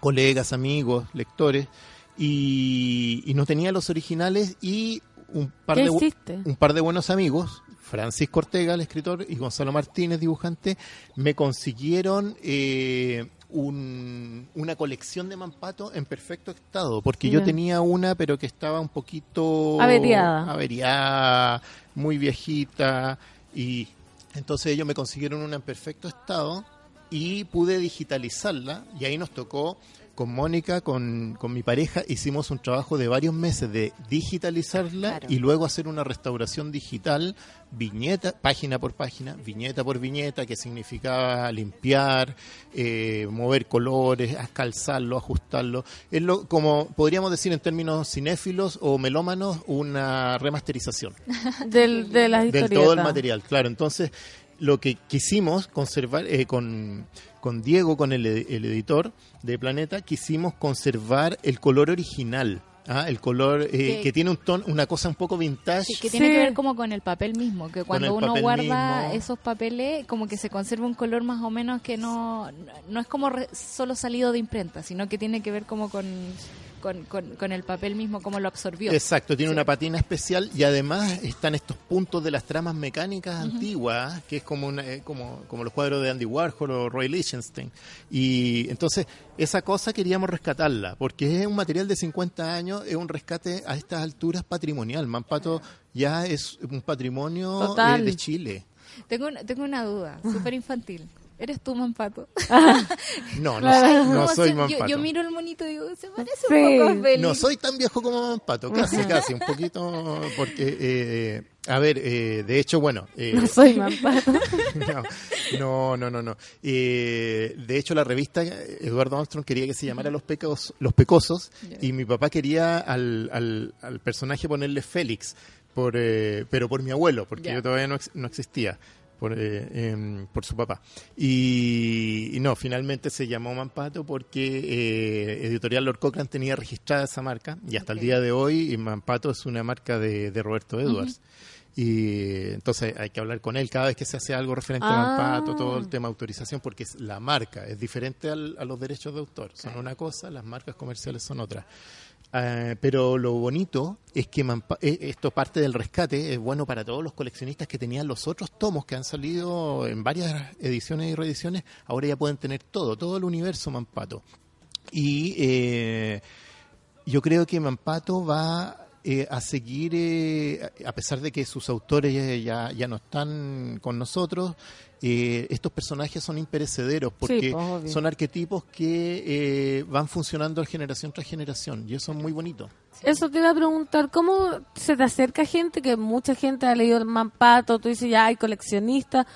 colegas, amigos, lectores, y, y no tenía los originales y un par ¿Qué de un par de buenos amigos Francisco Ortega, el escritor, y Gonzalo Martínez, dibujante, me consiguieron eh, un- una colección de Mampato en perfecto estado, porque yo tenía una, pero que estaba un poquito Averiada. averiada, muy viejita, y entonces ellos me consiguieron una en perfecto estado y pude digitalizarla, y ahí nos tocó con Mónica, con, con mi pareja, hicimos un trabajo de varios meses de digitalizarla Claro. y luego hacer una restauración digital, viñeta, página por página, viñeta por viñeta, que significaba limpiar, eh, mover colores, calzarlo, ajustarlo. Es lo, como podríamos decir en términos cinéfilos o melómanos, una remasterización Del, de las del todo el material, claro. Entonces, lo que quisimos conservar eh, con, con Diego, con el, el editor de Planeta, quisimos conservar el color original. ¿ah? El color eh, Que- que tiene un tono, una cosa un poco vintage. Sí, que tiene Sí. que ver como con el papel mismo, que cuando uno guarda mismo. esos papeles, como que se conserva un color más o menos que no, no es como re- solo salido de imprenta, sino que tiene que ver como con, con, con- con el papel mismo, como lo absorbió. Exacto, tiene Sí. una patina especial y además están estos puntos de las tramas mecánicas antiguas, que es como, una, eh, como, como los cuadros de Andy Warhol o Roy Lichtenstein. Y entonces esa cosa queríamos rescatarla, porque es un material de 50 años, es un rescate a estas alturas patrimonial. Mampato ya es un patrimonio eh, de Chile. Tengo, tengo una duda, súper infantil. ¿Eres tú, Mampato? No, no, Claro. soy- no Como soy se- yo- Mampato. Yo, miro el monito y digo, se parece Sí. un poco a Félix. No soy tan viejo como Mampato, casi, casi, un poquito, porque, eh, a ver, eh, de hecho, bueno, eh, No soy mampato. no, no, no, no. Eh, de hecho, la revista eh, Eduardo Armstrong quería que se llamara Los Pecos, Los Pecosos y mi papá quería al, al, al personaje ponerle Félix, por, eh, pero por mi abuelo, porque yo todavía no, no existía. Por, eh, em, por su papá. Y, y no, finalmente se llamó Mampato porque eh, Editorial Lord Cochrane tenía registrada esa marca y hasta el día de hoy Mampato es una marca de, de Roberto Edwards. Y entonces hay que hablar con él cada vez que se hace algo referente Ah. a Mampato, todo el tema de autorización, porque es la marca, es diferente al- a los derechos de autor. Son una cosa, las marcas comerciales son otra. Eh, pero lo bonito es que eh, esto parte del rescate, es bueno para todos los coleccionistas que tenían los otros tomos que han salido en varias ediciones y reediciones, ahora ya pueden tener todo, todo el universo Mampato. Y eh, yo creo que Mampato va eh, a seguir, eh, a pesar de que sus autores ya, ya, ya no están con nosotros, eh, estos personajes son imperecederos porque pues, son arquetipos que eh, van funcionando generación tras generación y eso es muy bonito. Eso te iba a preguntar, ¿cómo se te acerca gente que mucha gente ha leído el Mampato, tú dices ya hay coleccionistas,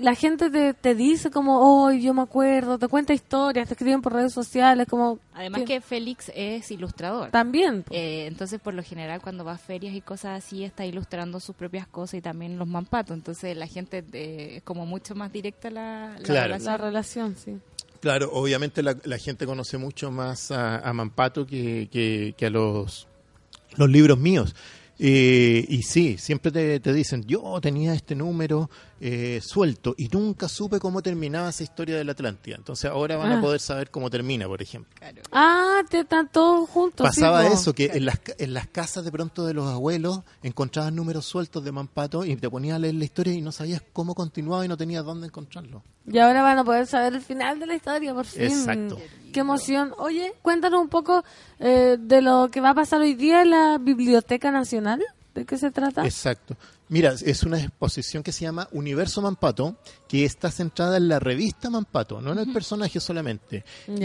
la gente te, te dice como, oh, yo me acuerdo, te cuenta historias, te escriben por redes sociales, como... Además que Félix es ilustrador. También. Eh, entonces, por lo general, cuando va a ferias y cosas así, está ilustrando sus propias cosas y también los mampatos. Entonces, la gente eh, es como mucho más directa la, la Claro. relación. La relación, sí. Claro, obviamente la, la gente conoce mucho más a, a Mampato que, que- que a los, los libros míos. Eh, y sí, siempre te, te dicen, yo tenía este número eh, suelto y nunca supe cómo terminaba esa historia de la Atlántida. Entonces ahora van Ah. a poder saber cómo termina, por ejemplo. Ah, te están todos juntos. sí, Pasaba eso, que en las, en las casas de pronto de los abuelos encontrabas números sueltos de Mampato y te ponías a leer la historia y no sabías cómo continuaba y no tenías dónde encontrarlo. Y ahora van a poder saber el final de la historia, por fin. Exacto. Qué emoción. Oye, cuéntanos un poco eh, de lo que va a pasar hoy día en la Biblioteca Nacional. ¿De qué se trata? Exacto. Mira, es una exposición que se llama Universo Mampato, que está centrada en la revista Mampato, no en el personaje solamente.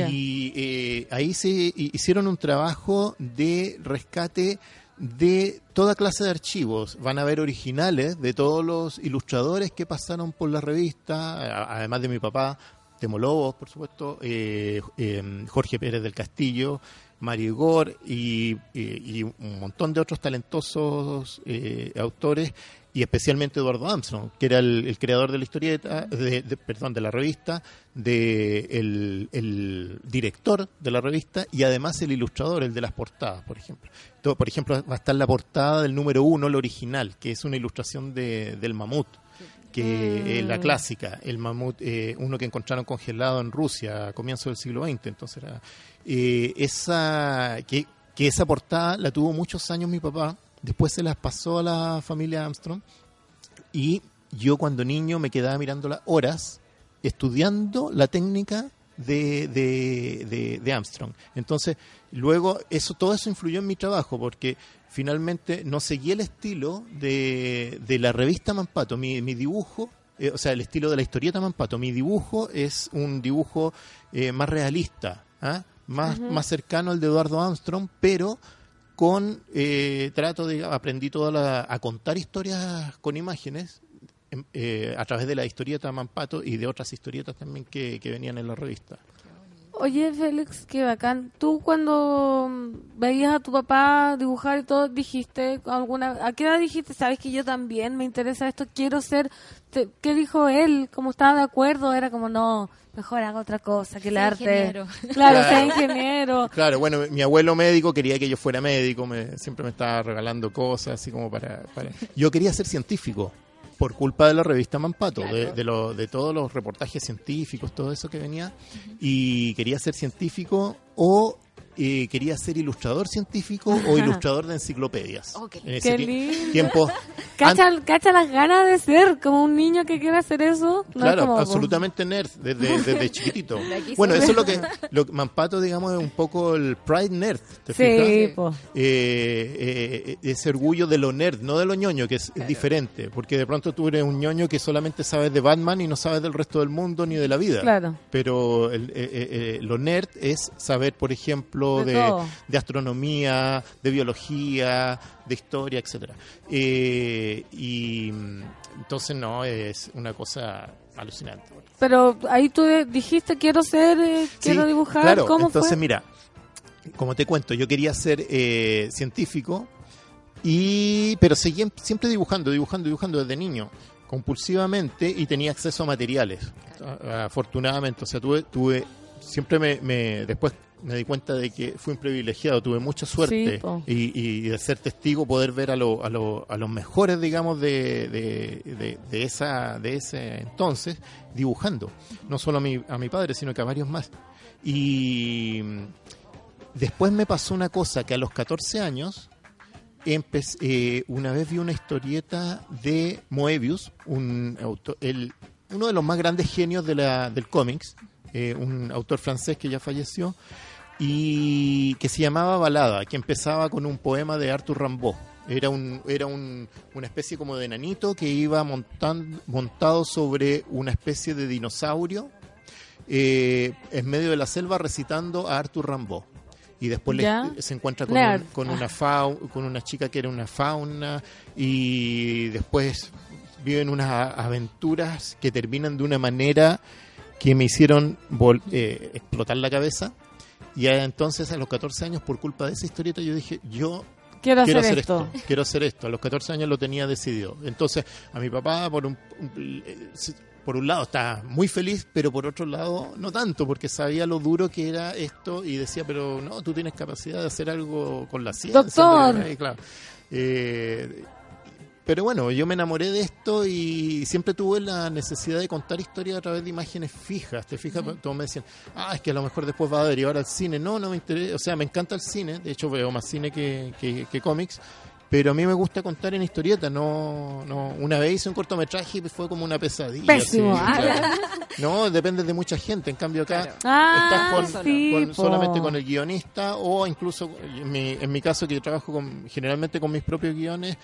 Y eh, ahí se hi- hicieron un trabajo de rescate de toda clase de archivos. Van a ver originales de todos los ilustradores que pasaron por la revista, además de mi papá, Temo Lobos, por supuesto, eh, eh, Jorge Pérez del Castillo, Mario Igor y, un montón de otros talentosos eh, autores y especialmente Eduardo Armstrong, que era el, creador de la historieta, de, perdón, de la revista, de el, director de la revista y además el ilustrador, el de las portadas, por ejemplo. Todo- por ejemplo, va a estar la portada del número uno, el original, que es una ilustración de, del mamut que es la Mm. clásica, el mamut, eh, uno que encontraron congelado en Rusia a comienzos del siglo XX. Entonces, era, eh, esa, que, que esa portada la tuvo muchos años mi papá, después se las pasó a la familia Armstrong y yo cuando niño me quedaba mirándola horas estudiando la técnica de, de, de- de Armstrong. Entonces, luego eso todo eso influyó en mi trabajo porque finalmente no seguí el estilo de, de la revista Mampato. Mi, mi dibujo, eh, o sea, el estilo de la historieta Mampato. Mi dibujo es un dibujo eh, más realista, ¿ah? más, más cercano al de Eduardo Armstrong, pero con eh, trato de aprendí toda la, a contar historias con imágenes em, eh, a través de la historieta Mampato y de otras historietas también que, que venían en la revista. Oye, Félix, qué bacán. Tú cuando mm, veías a tu papá dibujar y todo, dijiste alguna, ¿a qué edad dijiste? Sabes que yo también me interesa esto, quiero ser. te- ¿Qué dijo él? ¿Cómo estaba de acuerdo? Era como no, mejor haga otra cosa que el Sea arte. ingeniero. Claro, Claro. sea ingeniero. Claro, bueno, mi abuelo médico quería que yo fuera médico, me, siempre me estaba regalando cosas así como para, para... Yo quería ser científico por culpa de la revista Mampato, de, de, lo- de todos los reportajes científicos, todo eso que venía, y quería ser científico o eh, quería ser ilustrador científico o ilustrador de enciclopedias. Oh, qué en ese Qué ti- lindo. tiempo... ¿Cacha, cacha las ganas de ser como un niño que quiere hacer eso? No es Claro, como- absolutamente nerd, desde, desde chiquitito. Bueno, eso es lo que, lo que Mampato, digamos, es un poco el pride nerd, ¿te Sí, fijas? po. Eh, eh, ese orgullo de lo nerd, no de lo ñoño, que es diferente, porque de pronto tú eres un ñoño que solamente sabes de Batman y no sabes del resto del mundo ni de la vida. Claro. Pero el- eh, eh, eh, lo nerd es saber, por ejemplo, De de, todo. de astronomía, de biología, de historia, etcétera. Eh, y mm, entonces no, es una cosa alucinante. Pero ahí tú dijiste quiero ser, eh, quiero Sí, dibujar. Claro, ¿Cómo entonces fue? mira, como te cuento, yo quería ser eh, científico, y pero seguía siempre dibujando, dibujando, dibujando desde niño, compulsivamente y tenía acceso a materiales, afortunadamente. O sea, tuve, tuve siempre me, me- después me di cuenta de que fui un privilegiado, tuve mucha suerte Sí, y, y de ser testigo, poder ver a, lo- a, lo- a los mejores, digamos, de, de, de- de esa, de ese entonces dibujando, no solo a mi, a mi padre, sino que a varios más. Y después me pasó una cosa, que a los 14 años, empe- eh, una vez vi una historieta de Moebius, un autor, el, uno de los más grandes genios de la, del cómics, eh, un autor francés que ya falleció, y que se llamaba Balada, que empezaba con un poema de Arthur Rimbaud. Era, un, era un- una especie como de nanito que iba montan- montado sobre una especie de dinosaurio eh, en medio de la selva recitando a Arthur Rimbaud. Y después le- se encuentra con, un- con una fau- con una chica que era una fauna y después viven unas aventuras que terminan de una manera que me hicieron vol- eh, explotar la cabeza. Y eh, entonces a los 14 años, por culpa de esa historieta, yo dije, yo Quiero, quiero hacer hacer esto. esto. quiero hacer esto. A los 14 años lo tenía decidido. Entonces, a mi papá, por un, un- eh, por un lado, estaba muy feliz, pero por otro lado, no tanto, porque sabía lo duro que era esto y decía, pero no, tú tienes capacidad de hacer algo con la ciencia. Doctor. Andrés", y claro. Eh, pero bueno, yo me enamoré de esto y siempre tuve la necesidad de contar historias a través de imágenes fijas. ¿Te fijas? Todos me decían, ah, es que a lo mejor después va a derivar al cine. No, no me interesa. O sea, me encanta el cine. De hecho, veo más cine que, que, que cómics. Pero a mí me gusta contar en historietas. No, no, una vez hice un cortometraje y fue como una pesadilla. Pésimo. sí, Ah, claro. No, depende de mucha gente. En cambio, acá Ah, estás con, sí, con- po. solamente con el guionista o incluso en mi, en mi caso que yo trabajo con, generalmente con mis propios guiones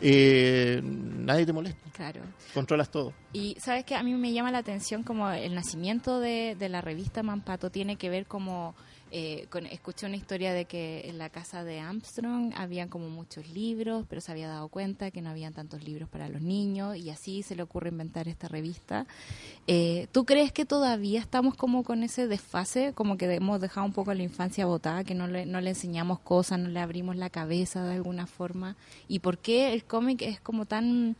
eh, nadie te molesta. Claro. controlas todo. Y sabes que a mí me llama la atención como el nacimiento de, de la revista Mampato tiene que ver como eh, con, escuché una historia de que en la casa de Armstrong habían como muchos libros, pero se había dado cuenta que no habían tantos libros para los niños y así se le ocurre inventar esta revista. Eh, ¿Tú crees que todavía estamos como con ese desfase, como que hemos dejado un poco la infancia botada, que no le, no le enseñamos cosas, no le abrimos la cabeza de alguna forma? ¿Y por qué el cómic es como tan...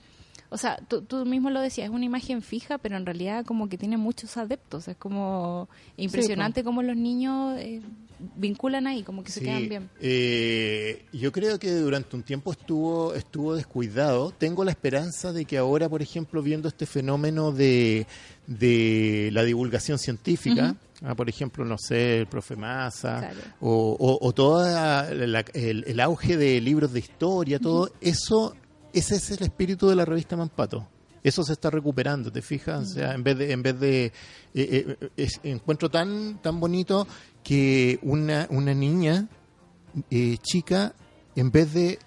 O sea, tú, tú mismo lo decías, es una imagen fija, pero en realidad como que tiene muchos adeptos. Es como impresionante cómo los niños eh, vinculan ahí, como que se quedan bien. eh, yo creo que durante un tiempo estuvo estuvo descuidado. Tengo la esperanza de que ahora, por ejemplo, viendo este fenómeno de, de la divulgación científica, ah, por ejemplo, no sé, el profe Massa, Claro. o, o, o todo el, el auge de libros de historia, todo eso ese es el espíritu de la revista Mampato. Eso se está recuperando, ¿te fijas? O sea, en vez de, en vez de eh, eh, es- encuentro tan, tan bonito que una, una niña eh, chica, en vez de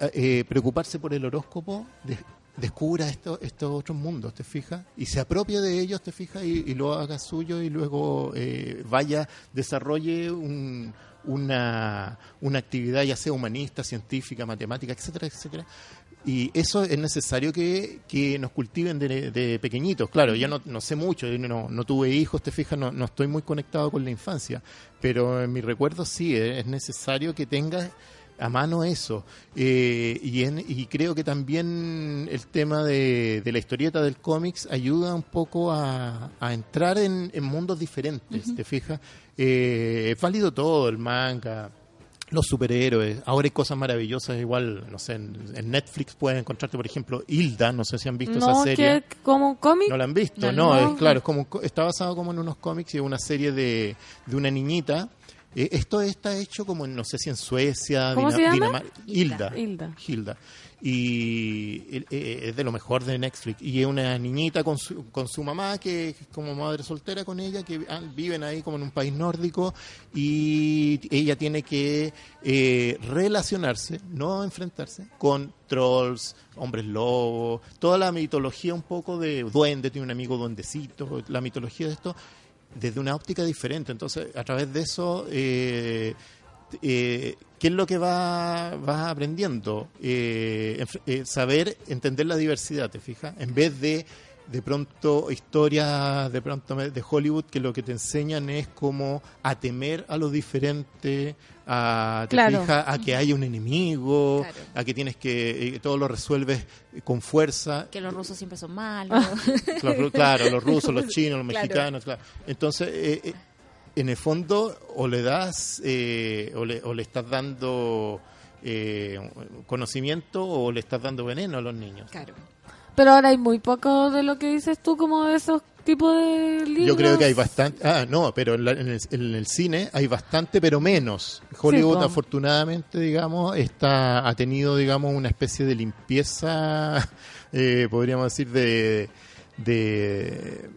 eh, preocuparse por el horóscopo, de- descubra esto- estos otros mundos, ¿te fijas? Y se apropie de ellos, ¿te fijas? Y, y lo haga suyo y luego eh, vaya, desarrolle un- una, una actividad ya sea humanista, científica, matemática, etcétera, etcétera. Y eso es necesario que, que nos cultiven de, de pequeñitos. Claro, yo no, no sé mucho, yo no, no tuve hijos, te fijas, no, no estoy muy conectado con la infancia, pero en mi recuerdo sí, eh, es necesario que tengas a mano eso. Eh, y, en- y creo que también el tema de, de la historieta del cómics ayuda un poco a, a entrar en, en mundos diferentes, ¿te fijas? Eh, es válido todo, el manga, los superhéroes. Ahora hay cosas maravillosas, igual, no sé, en, en Netflix pueden encontrarte, por ejemplo, Hilda, no sé si han visto No, esa serie. que como un cómic. ¿No la han visto? No, No, no. es claro, es como está basado como en unos cómics y una serie de, de una niñita. Eh, esto está hecho como en, no sé si en Suecia, ¿Cómo Dina- se llama? Dinamar- Hilda. Hilda. Hilda. Y eh, eh, es de lo mejor de Netflix. Y es una niñita con su, con su mamá, que es como madre soltera con ella, que ah, viven ahí como en un país nórdico. Y ella tiene que eh, relacionarse, no enfrentarse, con trolls, hombres lobos, toda la mitología un poco de duende, tiene un amigo duendecito, la mitología de esto desde una óptica diferente. Entonces, a través de eso, eh, eh, ¿qué es lo que va, vas aprendiendo? Eh, eh, saber entender la diversidad, ¿te fijas? En vez de de pronto historias de pronto de Hollywood que lo que te enseñan es como a temer a lo diferente, a, ¿te Claro. fijas? a que haya un enemigo, Claro. a que tienes que eh, todo lo resuelves con fuerza. Que los rusos siempre son malos. Los ru- claro, los rusos, los chinos, los mexicanos, claro. Entonces, eh, eh, en el fondo, o le das, eh, o, le, o le estás dando eh, conocimiento o le estás dando veneno a los niños. Claro. Pero ahora hay muy poco de lo que dices tú como de esos tipos de libros. Yo creo que hay bastante. Ah, no, pero en, la- en el, en el cine hay bastante, pero menos. Hollywood, po. afortunadamente, digamos, está ha tenido, digamos, una especie de limpieza, eh, podríamos decir, de, de,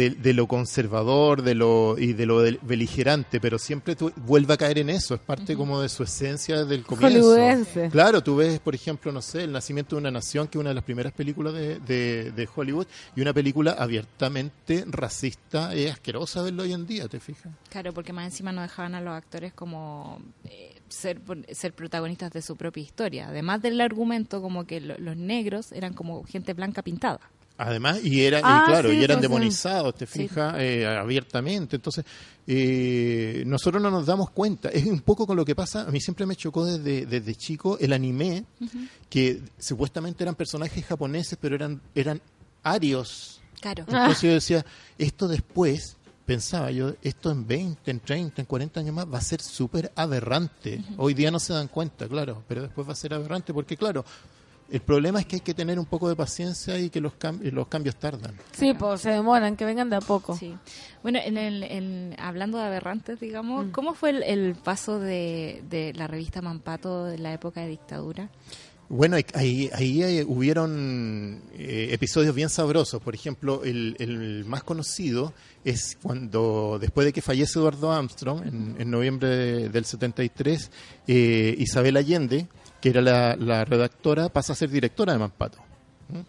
de, de lo conservador de lo y de lo del- beligerante, pero siempre tú, vuelve a caer en eso. Es parte como de su esencia del comienzo. Hollywoodense. Claro, tú ves, por ejemplo, no sé, El nacimiento de una nación, que es una de las primeras películas de, de- de Hollywood, y una película abiertamente racista y asquerosa verlo hoy en día, ¿te fijas? Claro, porque más encima no dejaban a los actores como eh, ser, ser protagonistas de su propia historia. Además del argumento, como que lo- los negros eran como gente blanca pintada. Además, y, era, y Ah, claro, sí, y eran pues, sí. demonizados, te Sí. fijas, Eh, abiertamente. Entonces, eh, nosotros no nos damos cuenta. Es un poco con lo que pasa, a mí siempre me chocó desde, desde chico el anime, que supuestamente eran personajes japoneses, pero eran, eran arios. Claro. Entonces yo decía, esto después, pensaba yo, esto en 20, en 30, en 40 años más va a ser súper aberrante. Hoy día no se dan cuenta, claro, pero después va a ser aberrante porque, claro, el problema es que hay que tener un poco de paciencia y que los, cam- los cambios tardan. Sí, pues se demoran, que vengan de a poco. Sí. Bueno, en el, en- hablando de aberrantes, digamos, Mm. ¿cómo fue el, el paso de, de la revista Mampato de la época de dictadura? Bueno, ahí, ahí, ahí, eh, hubieron eh, episodios bien sabrosos. Por ejemplo, el, el más conocido es cuando, después de que fallece Eduardo Armstrong, en, en noviembre de- del 73, eh, Isabel Allende, que era la, la redactora, pasa a ser directora de Mampato. ¿Mm?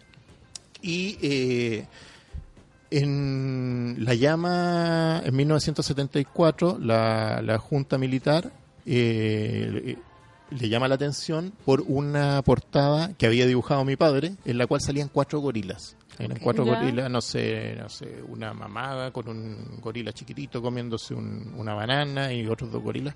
Y eh, en la llama, en 1974, la, la Junta Militar eh, le llama la atención por una portada que había dibujado mi padre, en la cual salían cuatro gorilas. Eran cuatro Ya. gorilas, no sé, no sé, una mamada con un gorila chiquitito comiéndose un- una banana y otros dos gorilas,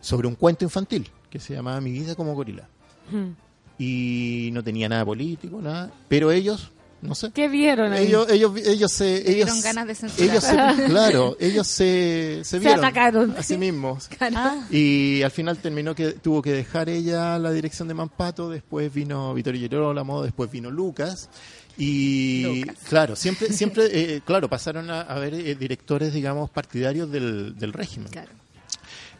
sobre un cuento infantil que se llamaba Mi vida como gorila. Mm. Y no tenía nada político, nada, pero ellos, no sé, ¿Qué vieron ahí? ellos, ellos, ellos se, ellos, dieron ganas de censurar. ellos se- claro, ellos se, se Se vieron atacaron. a sí mismos. Ah, Y al final terminó que tuvo que dejar ella la dirección de Mampato, después vino Vittorio Girolamo, después vino Lucas. Y Lucas. claro, siempre, siempre, eh, claro, pasaron a, a ver eh, directores, digamos, partidarios del, del régimen. Claro.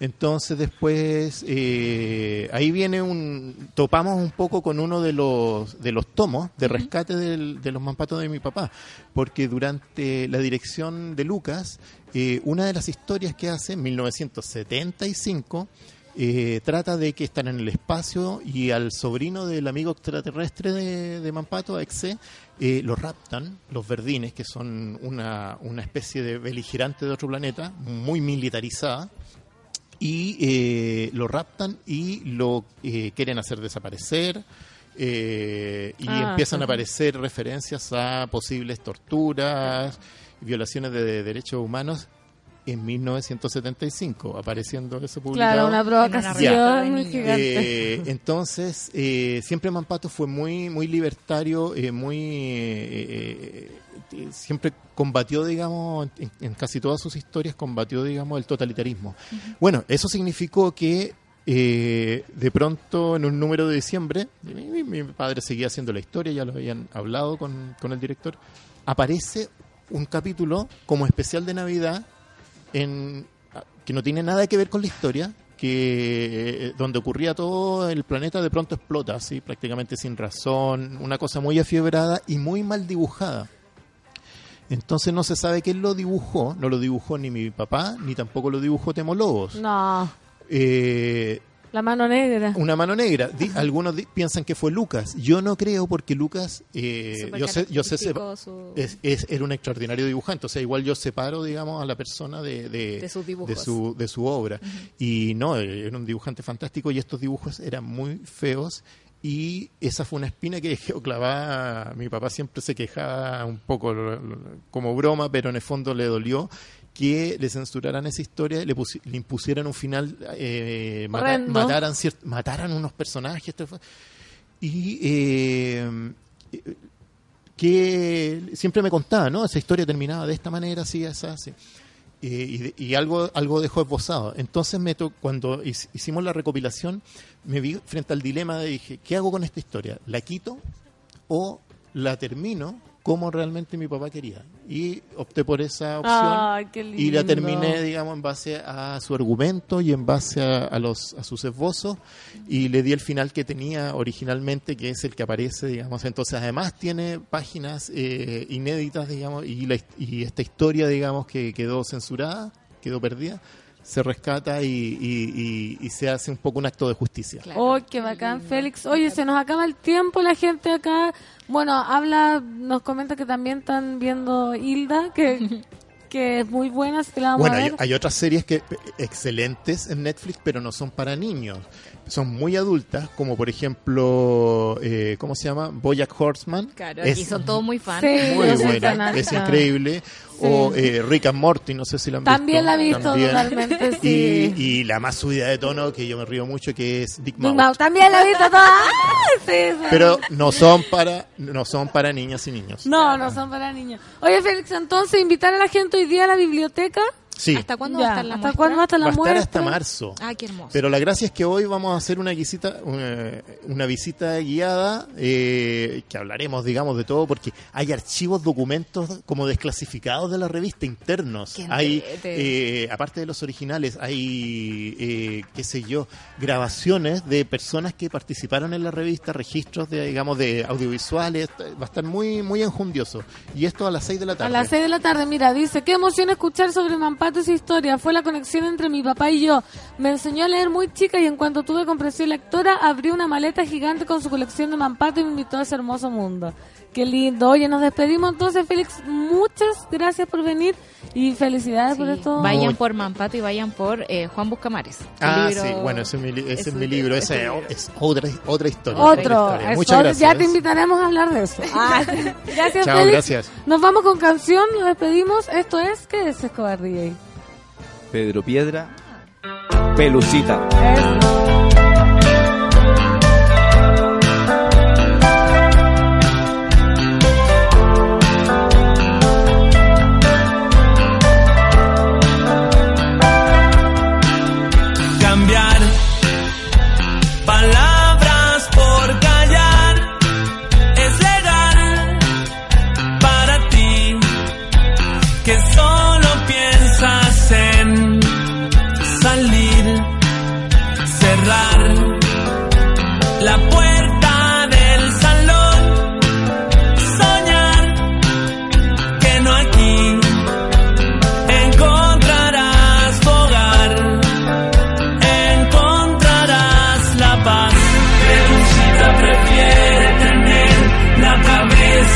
Entonces después eh, ahí viene un topamos un poco con uno de los de los tomos de rescate del- de los mampatos de mi papá, porque durante la dirección de Lucas eh, una de las historias que hace en 1975 eh, trata de que están en el espacio y al sobrino del amigo extraterrestre de, de Mampato, Exe, eh, lo raptan los verdines, que son una, una especie de beligerante de otro planeta, muy militarizada, y eh, lo raptan y lo eh, quieren hacer desaparecer. eh, y Ah, empiezan a aparecer referencias a posibles torturas, violaciones de derechos humanos en 1975, apareciendo eso publicado. Claro, una provocación de gigante. Eh, entonces, eh, siempre Mampato fue muy, muy libertario, eh, muy siempre combatió, digamos, en, en casi todas sus historias combatió, digamos, el totalitarismo. Bueno, eso significó que eh, de pronto en un número de diciembre, mi, mi- mi padre seguía haciendo la historia, ya lo habían hablado con, con el director, aparece un capítulo como especial de Navidad en, que no tiene nada que ver con la historia, que eh, donde ocurría todo el planeta de pronto explota, así prácticamente sin razón, una cosa muy afiebrada y muy mal dibujada. Entonces no se sabe quién lo dibujó, no lo dibujó ni mi papá, ni tampoco lo dibujó Temo Lobos. No, Eh, la mano negra. una mano negra. Algunos piensan que fue Lucas. Yo no creo porque Lucas, eh, yo sé, yo sé, su- es, es- era un extraordinario dibujante. O sea, igual yo separo, digamos, a la persona de, de, De sus dibujos. de su, de su obra. Y no, eh, era un dibujante fantástico y estos dibujos eran muy feos. Y esa fue una espina que dejó clavada. Mi papá siempre se quejaba un poco como broma, pero en el fondo le dolió que le censuraran esa historia, le, le impusieran un final, eh, mata- mataran, unos personajes. Y eh, eh, que siempre me contaba, ¿no? Esa historia terminaba de esta manera, así, así, así. Y, y algo, algo dejó esbozado. Entonces, me to- cuando hic- hicimos la recopilación, me vi frente al dilema de dije, ¿qué hago con esta historia? ¿La quito o la termino como realmente mi papá quería? Y opté por esa opción. Y la terminé, digamos, en base a su argumento y en base a, a los, a sus esbozos. Y le di el final que tenía originalmente, que es el que aparece, digamos. Entonces, además, tiene páginas eh, inéditas, digamos, y, la, y esta historia, digamos, que quedó censurada, quedó perdida, se rescata y, y- y- y se hace un poco un acto de justicia. Claro. Oh, qué bacán, Félix. Oye, se nos acaba el tiempo, la gente acá. Bueno, habla, nos comenta que también están viendo Hilda, que, que es muy buena, que la vamos Bueno, a hay, ver. hay otras series que excelentes en Netflix, pero no son para niños. Son muy adultas, como por ejemplo, eh, ¿cómo se llama? Bojack Horseman. Claro, Es aquí son todos muy fans. Sí. muy buena, es increíble. O eh, Rick and Morty, no sé si la han También visto. la he visto También. totalmente, sí. Y, y la más subida de tono, que yo me río mucho, que es Big Big Mouth. Mouth, también la he visto toda. ¡Ah! Sí, sí. Pero no son para no son para niñas y niños. No, no son para niños. Oye, Félix, entonces invitar a la gente hoy día a la biblioteca. Sí, ¿Hasta cuándo Ya, va a estar la ¿Hasta muestra? cuándo va a estar la va a estar muestra? hasta marzo. Ah, qué hermoso. Pero la gracia es que hoy vamos a hacer una visita, una, una visita guiada, eh, que hablaremos, digamos, de todo, porque hay archivos, documentos como desclasificados de la revista internos. Qué Hay, eh, aparte de los originales, hay, eh, qué sé yo, grabaciones de personas que participaron en la revista, registros de, digamos, de audiovisuales. Va a estar muy, muy enjundioso. Y esto a las 6 de la A tarde. las 6 de la tarde, mira, dice, qué emoción escuchar sobre Mampato su historia. Fue la conexión entre mi papá y yo. Me enseñó a leer muy chica y en cuanto tuve comprensión lectora, abrió una maleta gigante con su colección de Mampato y me invitó a ese hermoso mundo. Qué lindo. Oye, nos despedimos entonces, Félix. Muchas gracias por venir y felicidades por esto. Vayan Muy- por Mampato y vayan por eh, Juan Buscamares. Ah, libro- sí, bueno, ese es mi, li- ese es mi libro, libro, es libro. otra, otra historia. Otro. otra historia. Muchas gracias. Ya te invitaremos a hablar de eso. Ah, gracias, Chao, Félix. gracias. Nos vamos con canción, nos despedimos. Esto es, ¿qué es Escobar DJ? Pedro Piedra, Pelucita.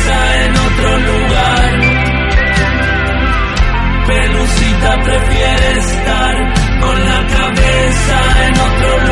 en otro lugar. Pelucita prefiere estar con la cabeza en otro lugar.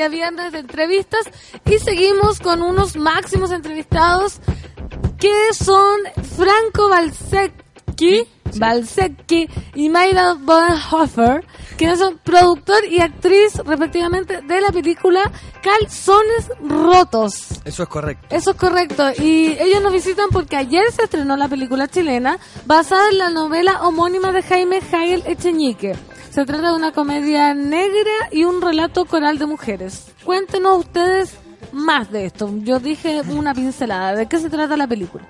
Día viernes de entrevistas y seguimos con unos máximos entrevistados que son Franco Balsecki, Balsecki y Mayra Bonhoeffer, quienes son productor y actriz respectivamente de la película Calzones Rotos. Eso es correcto. Eso es correcto. Y ellos nos visitan porque ayer se estrenó la película chilena basada en la novela homónima de Jaime Jael Echeñique. Se trata de una comedia negra y un relato coral de mujeres. Cuéntenos ustedes más de esto. Yo dije una pincelada. ¿De qué se trata la película?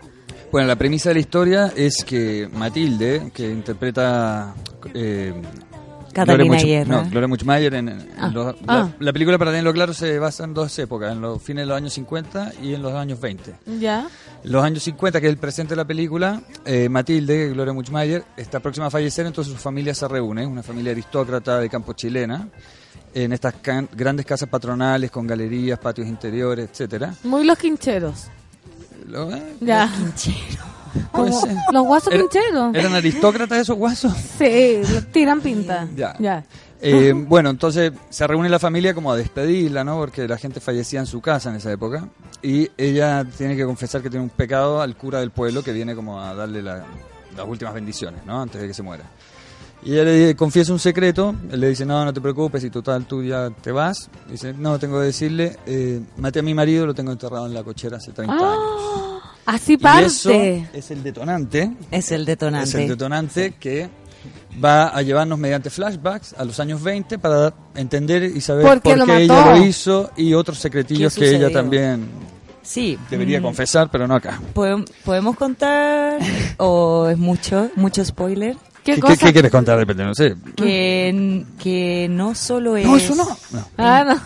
Bueno, la premisa de la historia es que Matilde, que interpreta... Eh, Catalina Much- Guerra. No, Gloria Muchmayer. En, en Ah. los- Ah. la, la película, para tenerlo claro, se basa en dos épocas, en los fines de los años 50 y en los años 20. ¿Ya? Los años 50, que es el presente de la película, eh, Matilde, Gloria Muchmayer, está próxima a fallecer, entonces su familia se reúne, una familia aristócrata de campo chilena, en estas can- grandes casas patronales con galerías, patios interiores, etcétera. Muy los quincheros. Lo- eh, Ya. puede Como. Los guasos Era- quincheros. ¿Eran aristócratas esos guasos? Sí, tiran pinta. Ya. Ya. Eh, bueno, entonces se reúne la familia como a despedirla, ¿no? Porque la gente fallecía en su casa en esa época. Y ella tiene que confesar que tiene un pecado al cura del pueblo que viene como a darle la- las últimas bendiciones, ¿no? Antes de que se muera. Y ella le confiesa un secreto. Él le dice, no, no te preocupes, y total, tú ya te vas. Dice, no, tengo que decirle, eh, maté a mi marido, lo tengo enterrado en la cochera hace 30 años. Así Y eso parte. es el detonante. Es el detonante. Es el detonante que va a llevarnos mediante flashbacks a los años 20 para entender y saber ¿Por por qué lo ella lo hizo y otros secretillos ¿Qué que ella también Sí. debería mm, confesar, pero no acá. ¿podem- ¿Podemos contar o es mucho, mucho spoiler? ¿Qué, ¿Qué, cosa? qué quieres contar? Depende, no sé. Que, que no solo es No, eso no. No. Ah, no.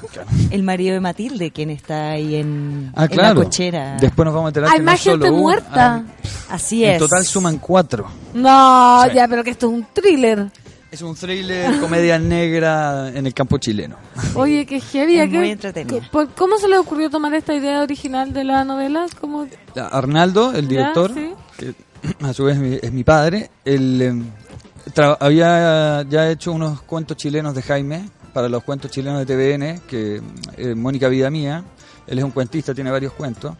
el marido de Matilde quien está ahí en, Ah, en claro. la cochera. Después nos vamos a enterar Hay que no más gente solo muerta. hay- Así en es. total suman cuatro. No, Sí. ya, pero que esto es un thriller. Es un thriller, comedia negra en el campo chileno. Oye, qué heavy. Es ¿qué- muy entretenida. co- por- ¿Cómo se le ocurrió tomar esta idea original de la novela? ¿Cómo? Arnaldo, el director, sí. que a su vez es mi, es mi padre, él em, tra- había ya hecho unos cuentos chilenos de Jaime para los cuentos chilenos de TVN, que eh, Mónica Vida Mía, él es un cuentista, tiene varios cuentos.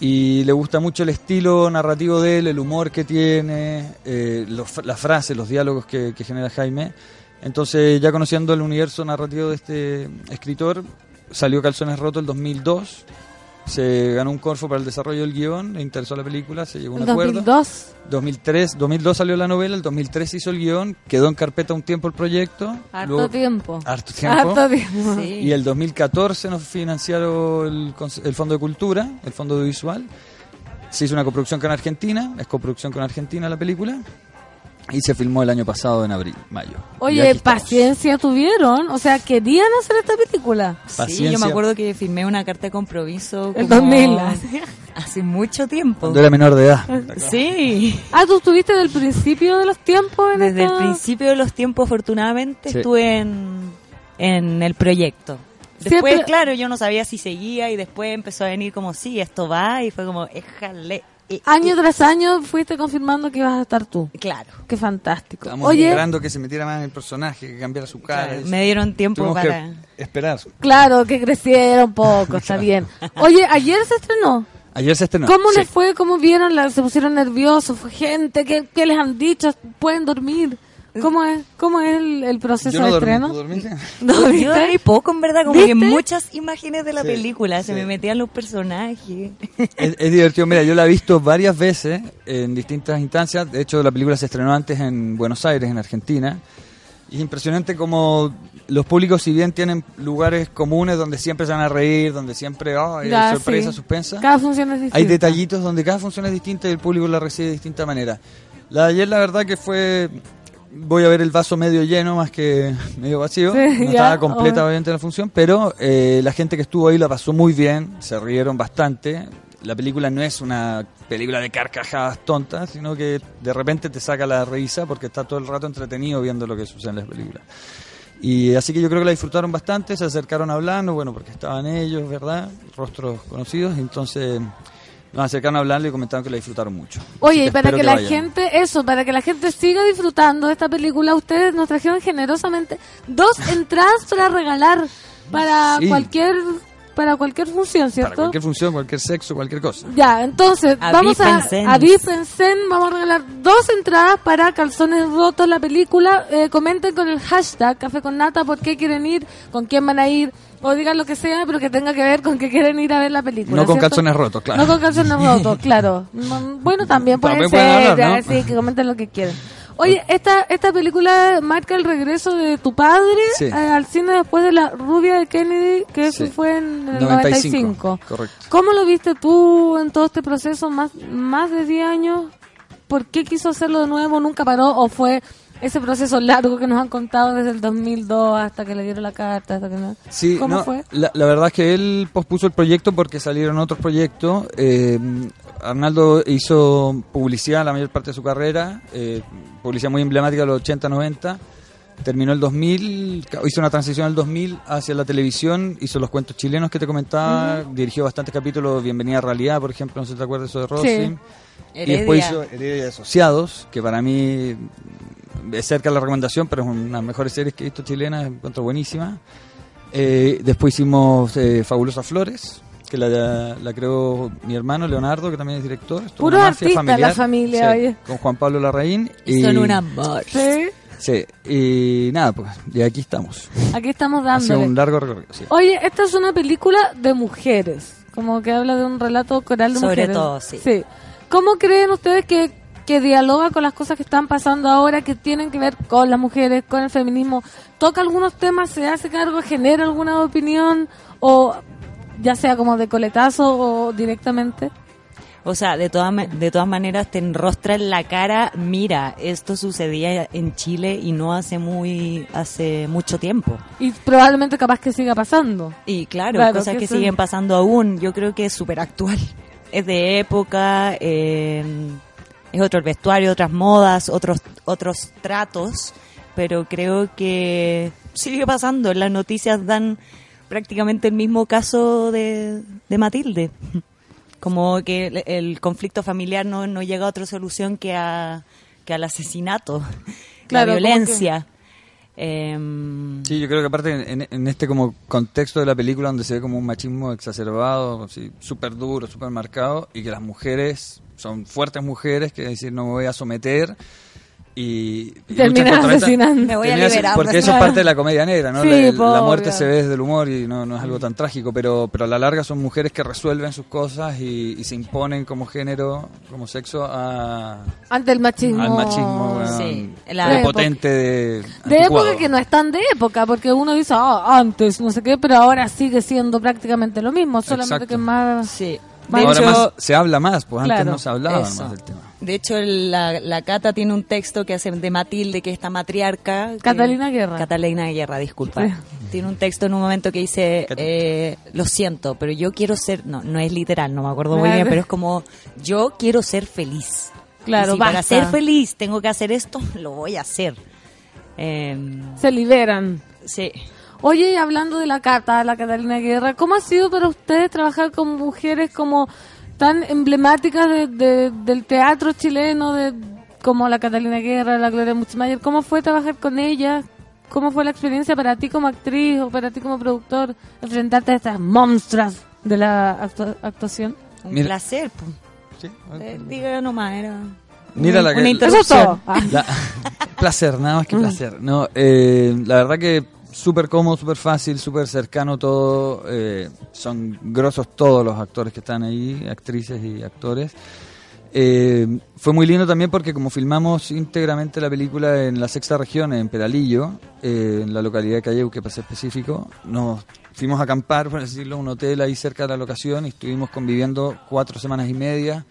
Y le gusta mucho el estilo narrativo de él, el humor que tiene, eh, los- las frases, los diálogos que, que genera Jaime. Entonces, ya conociendo el universo narrativo de este escritor, salió Calzones Rotos el 2002. Se ganó un Corfo para el desarrollo del guion, le interesó la película, se llegó a un ¿En acuerdo. 2002? 2003, 2002 salió la novela, el 2003 hizo el guion, quedó en carpeta un tiempo el proyecto. Harto luego- tiempo. Harto tiempo. Harto tiempo. Y el 2014 nos financiaron el, el Fondo de Cultura, el Fondo Audiovisual. Se hizo una coproducción con Argentina, es coproducción con Argentina la película. Y se filmó el año pasado en abril, mayo. Oye, paciencia tuvieron, o sea, querían hacer esta película. Sí, yo me acuerdo que firmé una carta de compromiso El como 2000. hace mucho tiempo. Cuando era menor de edad. Sí. Ah, tú estuviste desde el principio de los tiempos en Desde esta- el principio de los tiempos, afortunadamente, Sí. estuve en, en el proyecto. Después, Siempre- claro, yo no sabía si seguía y después empezó a venir como, sí, esto va, y fue como, éjale. Y- Año y- tras año fuiste confirmando que ibas a estar tú. Claro. Qué fantástico. Estamos Oye, esperando que se metiera más en el personaje, que cambiara su cara. Claro, me dieron tiempo Tuvimos para... esperar. claro, que crecieron poco, está bien. Oye, ayer se estrenó. Ayer se estrenó. ¿Cómo Sí. les fue? ¿Cómo vieron? La- ¿Se pusieron nerviosos? ¿Fue gente? ¿Qué, qué les han dicho? ¿Pueden dormir? ¿Cómo es, cómo es el, el proceso Yo no de dormí, estreno? ¿No, Yo viste? dormí poco, en verdad, como que ¿Viste? muchas imágenes de la Sí, película, se sí. me metían los personajes. Es, es divertido, mira, yo la he visto varias veces en distintas instancias. De hecho, la película se estrenó antes en Buenos Aires, en Argentina. Y es impresionante como los públicos, si bien tienen lugares comunes donde siempre se van a reír, donde siempre oh, hay Ya, sorpresa, sí. suspensa, Cada función es distinta. hay detallitos donde cada función es distinta y el público la recibe de distinta manera. La de ayer, la verdad que fue. Voy a ver el vaso medio lleno más que medio vacío. Sí, no estaba completa, obvio. obviamente, la función, pero eh, la gente que estuvo ahí la pasó muy bien, se rieron bastante. La película no es una película de carcajadas tontas, sino que de repente te saca la risa porque está todo el rato entretenido viendo lo que sucede en las películas. Y así que yo creo que la disfrutaron bastante, se acercaron hablando, bueno, porque estaban ellos, ¿verdad? Rostros conocidos, entonces nos acercaron a hablarle y comentaron que la disfrutaron mucho. Oye, y para que, la vayan. gente, eso, para que la gente siga disfrutando de esta película, ustedes nos trajeron generosamente dos entradas para regalar para Sí. cualquier para cualquier función, Para ¿cierto? cualquier función, cualquier sexo, cualquier cosa. Ya, entonces vamos a avípense, vamos a regalar dos entradas para Calzones Rotos, la película. Eh, comenten con el hashtag Café con Nata por qué quieren ir, con quién van a ir, o digan lo que sea, pero que tenga que ver con que quieren ir a ver la película. No con ¿cierto? calzones rotos, claro. No con calzones rotos, claro. No, Bueno, también puede También ser, pueden hablar, ya, ¿no? sí, que comenten lo que quieran. Oye, esta esta película marca el regreso de tu padre Sí. eh, al cine después de la rubia de Kennedy, que eso Sí. fue en el 95, 95. correcto. ¿Cómo lo viste tú en todo este proceso? Más, más de 10 años. ¿Por qué quiso hacerlo de nuevo? ¿Nunca paró? ¿O fue ese proceso largo que nos han contado desde el 2002 hasta que le dieron la carta? Hasta que no- Sí, ¿Cómo no, fue? La, la verdad es que él pospuso el proyecto porque salieron otros proyectos. Eh, Arnaldo hizo publicidad la mayor parte de su carrera, eh, publicidad muy emblemática de los 80, 90. Terminó el 2000, ca- hizo una transición el 2000 hacia la televisión, hizo los cuentos chilenos que te comentaba, dirigió bastantes capítulos, Bienvenida a Realidad, por ejemplo, no sé si te acuerdas eso de Rossi. Sí. Y después hizo Heredia de Asociados, que para mí es cerca de la recomendación, pero es una de las mejores series que he visto chilenas, encuentro buenísima. Eh, después hicimos eh, Fabulosas Flores, que la, la creó mi hermano Leonardo, que también es director. Una mafia artistas, la familiar, familia, sí, oye. Con Juan Pablo Larraín. Y son un amor. Sí, Sí, y nada, pues, y aquí estamos. aquí estamos dándole. un largo recorrido, sí. Oye, esta es una película de mujeres, como que habla de un relato coral de Sobre mujeres. todo, sí. ¿Cómo creen ustedes que, que dialoga con las cosas que están pasando ahora, que tienen que ver con las mujeres, con el feminismo? ¿Toca algunos temas, se hace cargo, genera alguna opinión, o ya sea como de coletazo o directamente? O sea, de todas de todas maneras te enrostra en la cara, mira, esto sucedía en Chile y no hace muy hace mucho tiempo. Y probablemente capaz que siga pasando. Y claro, Claro, cosas que que siguen pasando aún. Yo creo que es súper actual. Es de época, eh, es otro el vestuario, otras modas, otros otros tratos, pero creo que sigue pasando. Las noticias dan prácticamente el mismo caso de, de Matilde. Como que el, el conflicto familiar no, no llega a otra solución que, a, que al asesinato, Claro, la violencia. Em, Sí, yo creo que aparte en, en este como contexto de la película donde se ve como un machismo exacerbado, súper duro, súper marcado, y que las mujeres son fuertes mujeres que decir no me voy a someter y, y Terminan asesinando. Me voy a liberar, porque pues, eso es parte de la comedia negra, ¿no? Sí, la, po, la muerte obvio. se ve desde el humor y no, no es algo tan trágico, pero, pero a la larga son mujeres que resuelven sus cosas y, y se imponen como género, como sexo a, Ante el machismo. al machismo Sí, la- prepotente de, De anticuado. época que no es tan de época, porque uno dice, ah, antes, no sé qué, pero ahora sigue siendo prácticamente lo mismo, solamente Exacto. que más... sí. Ahora hecho, más se habla más, pues antes no se hablaba eso. más del tema. De hecho, la, la Cata tiene un texto que hace de Matilde, que es esta matriarca. que- Catalina Guerra. Catalina Guerra, disculpa. Sí. Tiene un texto en un momento que dice, eh, lo siento, pero yo quiero ser, no, no es literal, no me acuerdo muy bien, pero es como, yo quiero ser feliz. Claro, Y si para ser feliz tengo que hacer esto, lo voy a hacer. Em, Se liberan. sí. Oye, y hablando de la Cata, la Catalina Guerra, ¿cómo ha sido para ustedes trabajar con mujeres como tan emblemáticas de- de- del teatro chileno, de, como la Catalina Guerra, la Gloria Muchmayer? ¿Cómo fue trabajar con ellas? ¿Cómo fue la experiencia para ti como actriz o para ti como productor enfrentarte a estas monstruas de la actua- actuación? Un Mira. placer. po. Eh, diga nomás, era Mira la que- una Eso es interrupción. todo. Ah. La- placer, nada más que placer. No, eh, la verdad que súper cómodo, súper fácil, súper cercano todo. eh, son grosos todos los actores que están ahí, actrices y actores. Eh, fue muy lindo también porque como filmamos íntegramente la película en la sexta región, en Peralillo, eh, en la localidad de Calleu, que ser específico, nos fuimos a acampar, por decirlo, un hotel ahí cerca de la locación y estuvimos conviviendo cuatro semanas y media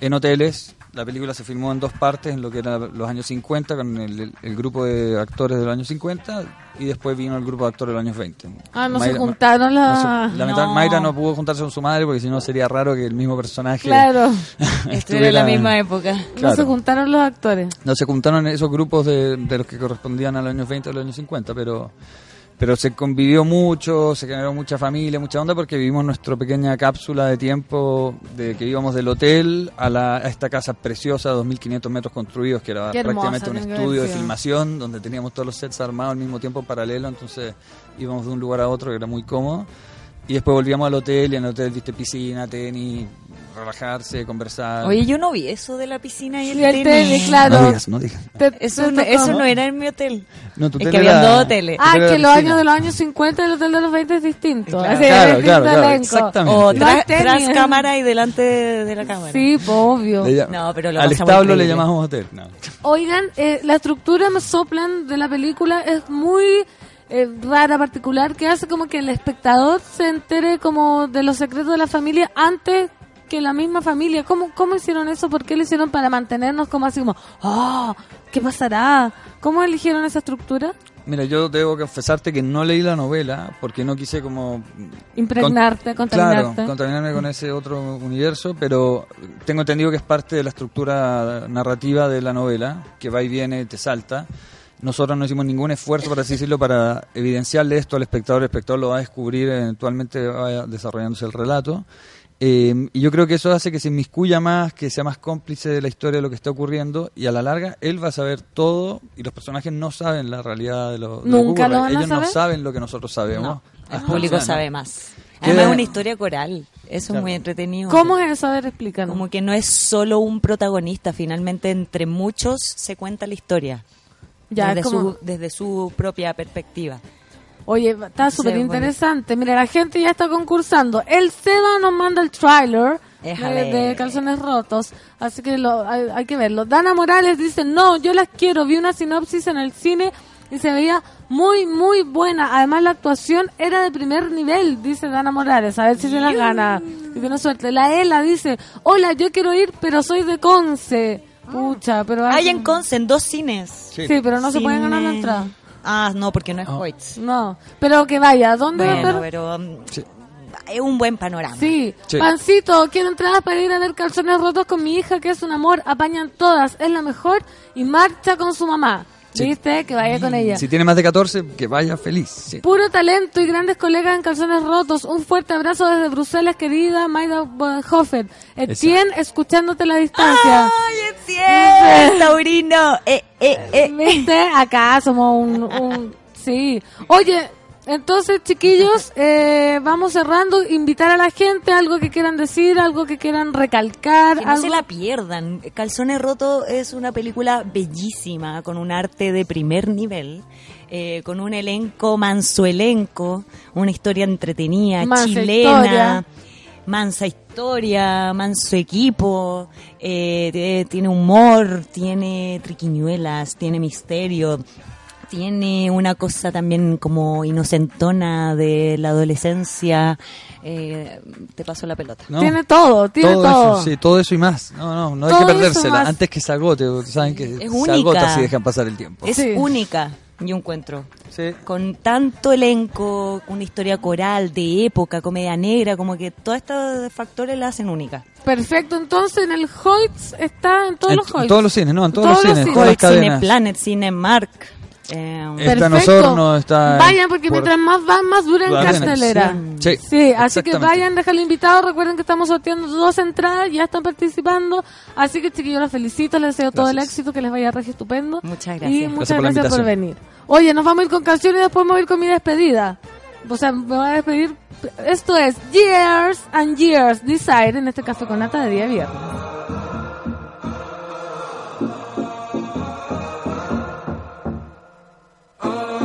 en hoteles. La película se filmó en dos partes, en lo que era los años 50, con el, el- grupo de actores de los años 50, y después vino el grupo de actores de los años 20. Ah, no se Mayra- juntaron no las... se- lamenta- No. Mayra no pudo juntarse con su madre porque si no sería raro que el mismo personaje Claro, Estuve en la misma época. no Claro. se juntaron los actores. No se juntaron esos grupos de, de los que correspondían a los años 20 o los años 50, pero pero se convivió mucho, se generó mucha familia, mucha onda porque vivimos nuestra pequeña cápsula de tiempo de que íbamos del hotel a, la, a esta casa preciosa, 2.500 metros construidos, que era hermosa prácticamente un estudio de filmación donde teníamos todos los sets armados al mismo tiempo en paralelo, entonces íbamos de un lugar a otro que era muy cómodo. Y después volvíamos al hotel y en el hotel viste piscina, tenis, relajarse, conversar. Oye, yo no vi eso de la piscina y el, Y el tenis. tenis, claro. no digas, no digas. Te- Eso, no, eso no era en mi hotel. No, tu Es hotel que habían era- dos hoteles. Ah, que los años de los años 50 y el hotel de los 20 es distinto. Claro. Así, Claro, es claro, distinto claro, elenco. exactamente. O No tras, cámara y delante de, de la cámara. Sí, pues, obvio. No, pero lo Al establo le llamamos hotel. No. Oigan, eh, la estructura me soplan de la película es muy eh, rara, particular, que hace como que el espectador se entere como de los secretos de la familia antes que la misma familia. ¿Cómo, cómo hicieron eso? ¿Por qué lo hicieron para mantenernos como así como, oh, ¿qué pasará? ¿Cómo eligieron esa estructura? Mira, yo debo confesarte que no leí la novela porque no quise como... Impregnarte, con- contaminarte. Claro, contaminarme con ese otro universo, pero tengo entendido que es parte de la estructura narrativa de la novela, que va y viene, te salta. Nosotros no hicimos ningún esfuerzo, por así decirlo, para evidenciarle esto al espectador. El espectador lo va a descubrir, eventualmente va desarrollándose el relato. Eh, y yo creo que eso hace que se inmiscuya más, que sea más cómplice de la historia de lo que está ocurriendo y a la larga él va a saber todo y los personajes no saben la realidad de lo, de lo que ¿Nunca ocurre. lo van a Ellos no saben lo que nosotros sabemos. No, el público o sea, sabe no. más. Además es una historia coral. Eso Claro. es muy entretenido. ¿Cómo es eso? A ver, explícanos. Como que no es solo un protagonista, finalmente entre muchos se cuenta la historia. Ya, desde, su, desde su propia perspectiva. Oye, está súper interesante. Mira, la gente ya está concursando. El Seba nos manda el trailer de, de. Calzones Rotos. Así que lo, hay, hay que verlo. Dana Morales dice, no, yo las quiero. Vi una sinopsis en el cine y se veía muy, muy buena. Además, la actuación era de primer nivel, dice Dana Morales. A ver si tiene gana. Si tiene suerte. La Ela dice, hola, yo quiero ir, pero soy de Conce. Pucha, pero... Hay en Conce, en dos cines. Sí, pero no se pueden ganar la entrada. Ah, no, porque no es Hoyts. No, pero que vaya. ¿Dónde va a Bueno, pero um, es un buen panorama. Sí. Sí. Pancito, quiero entradas para ir a ver calzones rotos con mi hija, que es un amor. Apañan todas, es la mejor. Y marcha con su mamá. Sí. ¿Viste? Que vaya con ella. Si tiene más de 14, que vaya feliz. sí. Puro talento y grandes colegas en calzones rotos. Un fuerte abrazo desde Bruselas, querida Maida Hofer. Etienne, escuchándote a la distancia. ¡Ay, Etienne! Taurino. Eh, eh, eh. ¿Viste? Acá somos un, un- Sí. Oye, entonces, chiquillos, eh, vamos cerrando. Invitar a la gente, algo que quieran decir, algo que quieran recalcar. Que no algo... se la pierdan. Calzones Roto es una película bellísima, con un arte de primer nivel, eh, con un elenco, manso elenco, una historia entretenida, Mansa chilena, historia. mansa historia, manso equipo, eh, tiene humor, tiene triquiñuelas, tiene misterio. Tiene una cosa también como inocentona de la adolescencia. Eh, te paso la pelota. No. Tiene todo, tiene todo. eso, sí, todo eso y más. No, no, no hay Todo que perdérsela. Antes que se agote, saben que Es se única. agota si dejan pasar el tiempo. Es Sí. única, yo encuentro. Sí. Con tanto elenco, una historia coral, de época, comedia negra, como que todos estos factores la hacen única. Perfecto, entonces en el Hoyts está en todos En- los en Hoyts. todos los cines, no, en todos Todos los los cines, cines. todas las Cine. Planet, Cine Mark. Eh, Está en Perfecto. Osorno, está Vayan porque por- mientras más van, más dura en cartelera. Sí, Sí, así que vayan, déjalo invitado. Recuerden que estamos sorteando dos entradas, ya están participando. Así que chiquillos, los felicito, les deseo todo el Gracias. éxito, que les vaya regio estupendo. Muchas Y gracias. muchas Gracias por gracias por, invitación. venir. Oye, nos vamos a ir con canciones y después me voy a ir con mi despedida. O sea, me voy a despedir. Esto es Years and Years Desire en este café con nata de día viernes. Oh.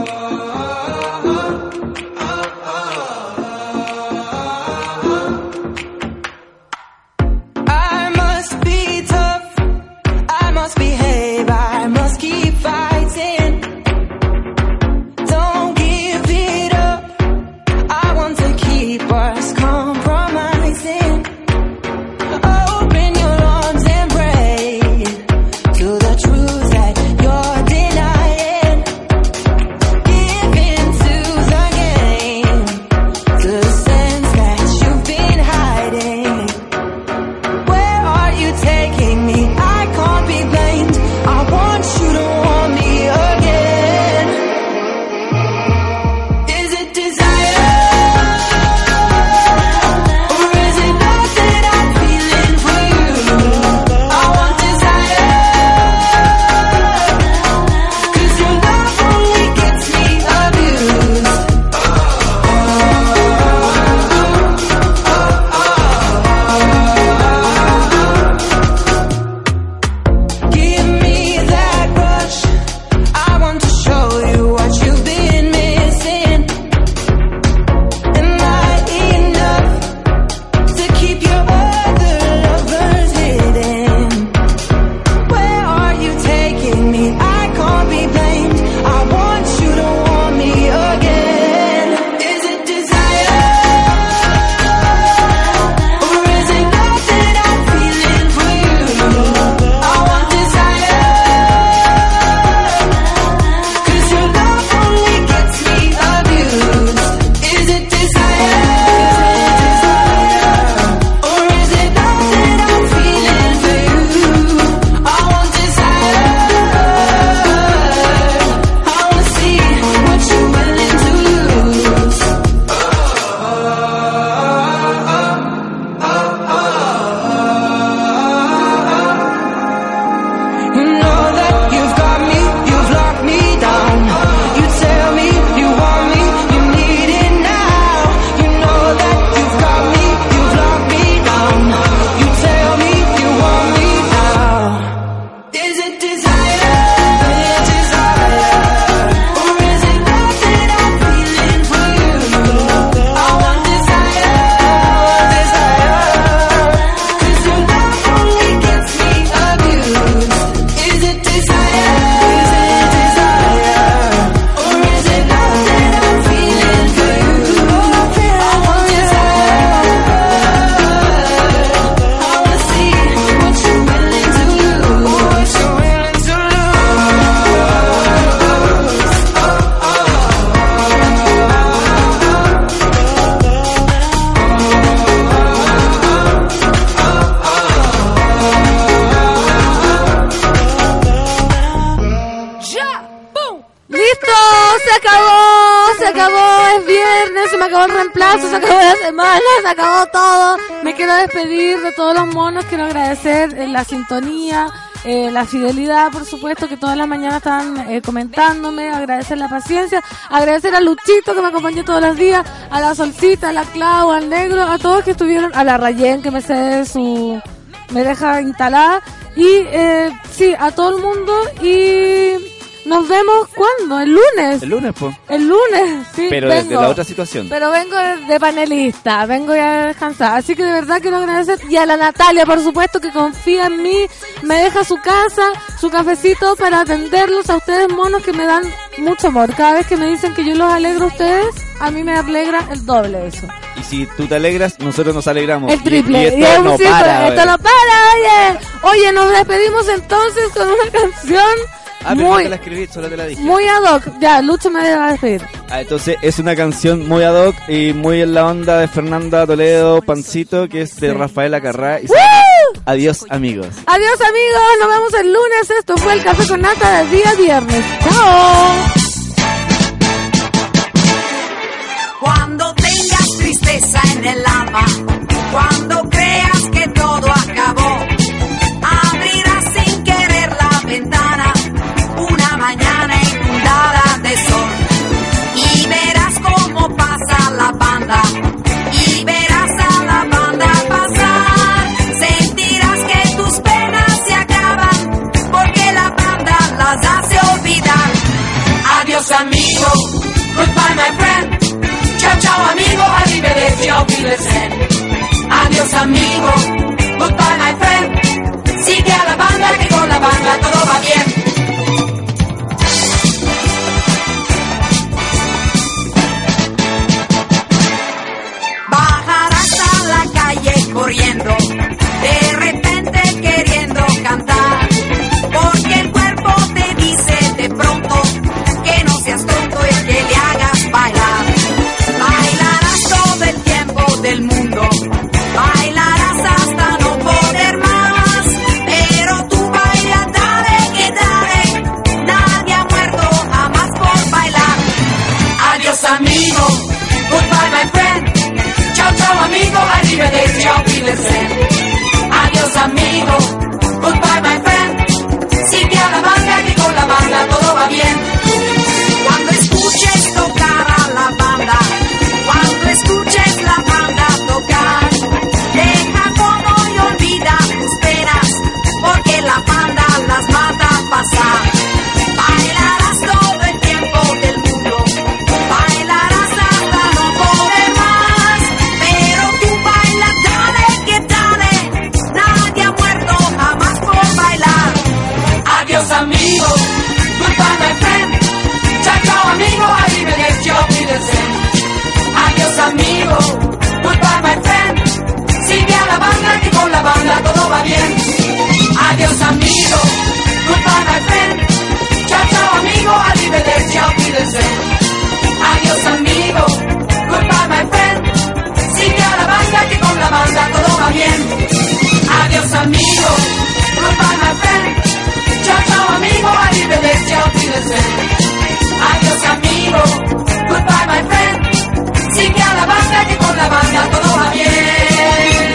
Sintonía, eh, la fidelidad, por supuesto, que todas las mañanas están eh, comentándome, agradecer la paciencia, agradecer a Luchito que me acompañó todos los días, a la Solcita, a la Clau, al Negro, a todos que estuvieron, a la Rayen que me cede su, me deja instalada. Y eh, sí, a todo el mundo y nos vemos cuando, el lunes. El lunes, pues. El lunes, sí. Pero vengo. desde la otra situación. Pero vengo de, de panelista, vengo ya descansar. Así que de verdad quiero agradecer. Y a la Natalia, por supuesto, que confía en mí, me deja su casa, su cafecito para atenderlos a ustedes, monos, que me dan mucho amor. Cada vez que me dicen que yo los alegro a ustedes, a mí me alegra el doble eso. Y si tú te alegras, nosotros nos alegramos. El triple. Y, y Y esto es no para. esto no para, oye. Oye, nos despedimos entonces con una canción Ah, pero no muy, te la escribí, solo te la dije. muy ad hoc. Ya, Lucho me va a despedir. Ah, entonces es una canción muy ad hoc y muy en la onda de Fernanda Toledo Pancito, que es de Rafaela Carrá. Y se llama Adiós, amigos. Adiós amigos, nos vemos el lunes. Esto fue el Café con Nata del día viernes. Chao. Adiós amigo, goodbye my friend. Chao, chao amigo, arrivederci, auf Wiedersehen. Adiós amigo, goodbye my friend. Sigue a la banda que con la banda todo va bien. Arrivederci, Amigo, goodbye my friend, chao chao amigo, arrivederci, auf Wiedersehen. Adiós amigo, goodbye my friend, sigue a la banda que con la banda todo va bien. Adiós amigo, goodbye my friend, chao chao amigo, arrivederci, auf Wiedersehen. Adiós amigo, goodbye my friend, sigue a la banda que con la banda todo va bien.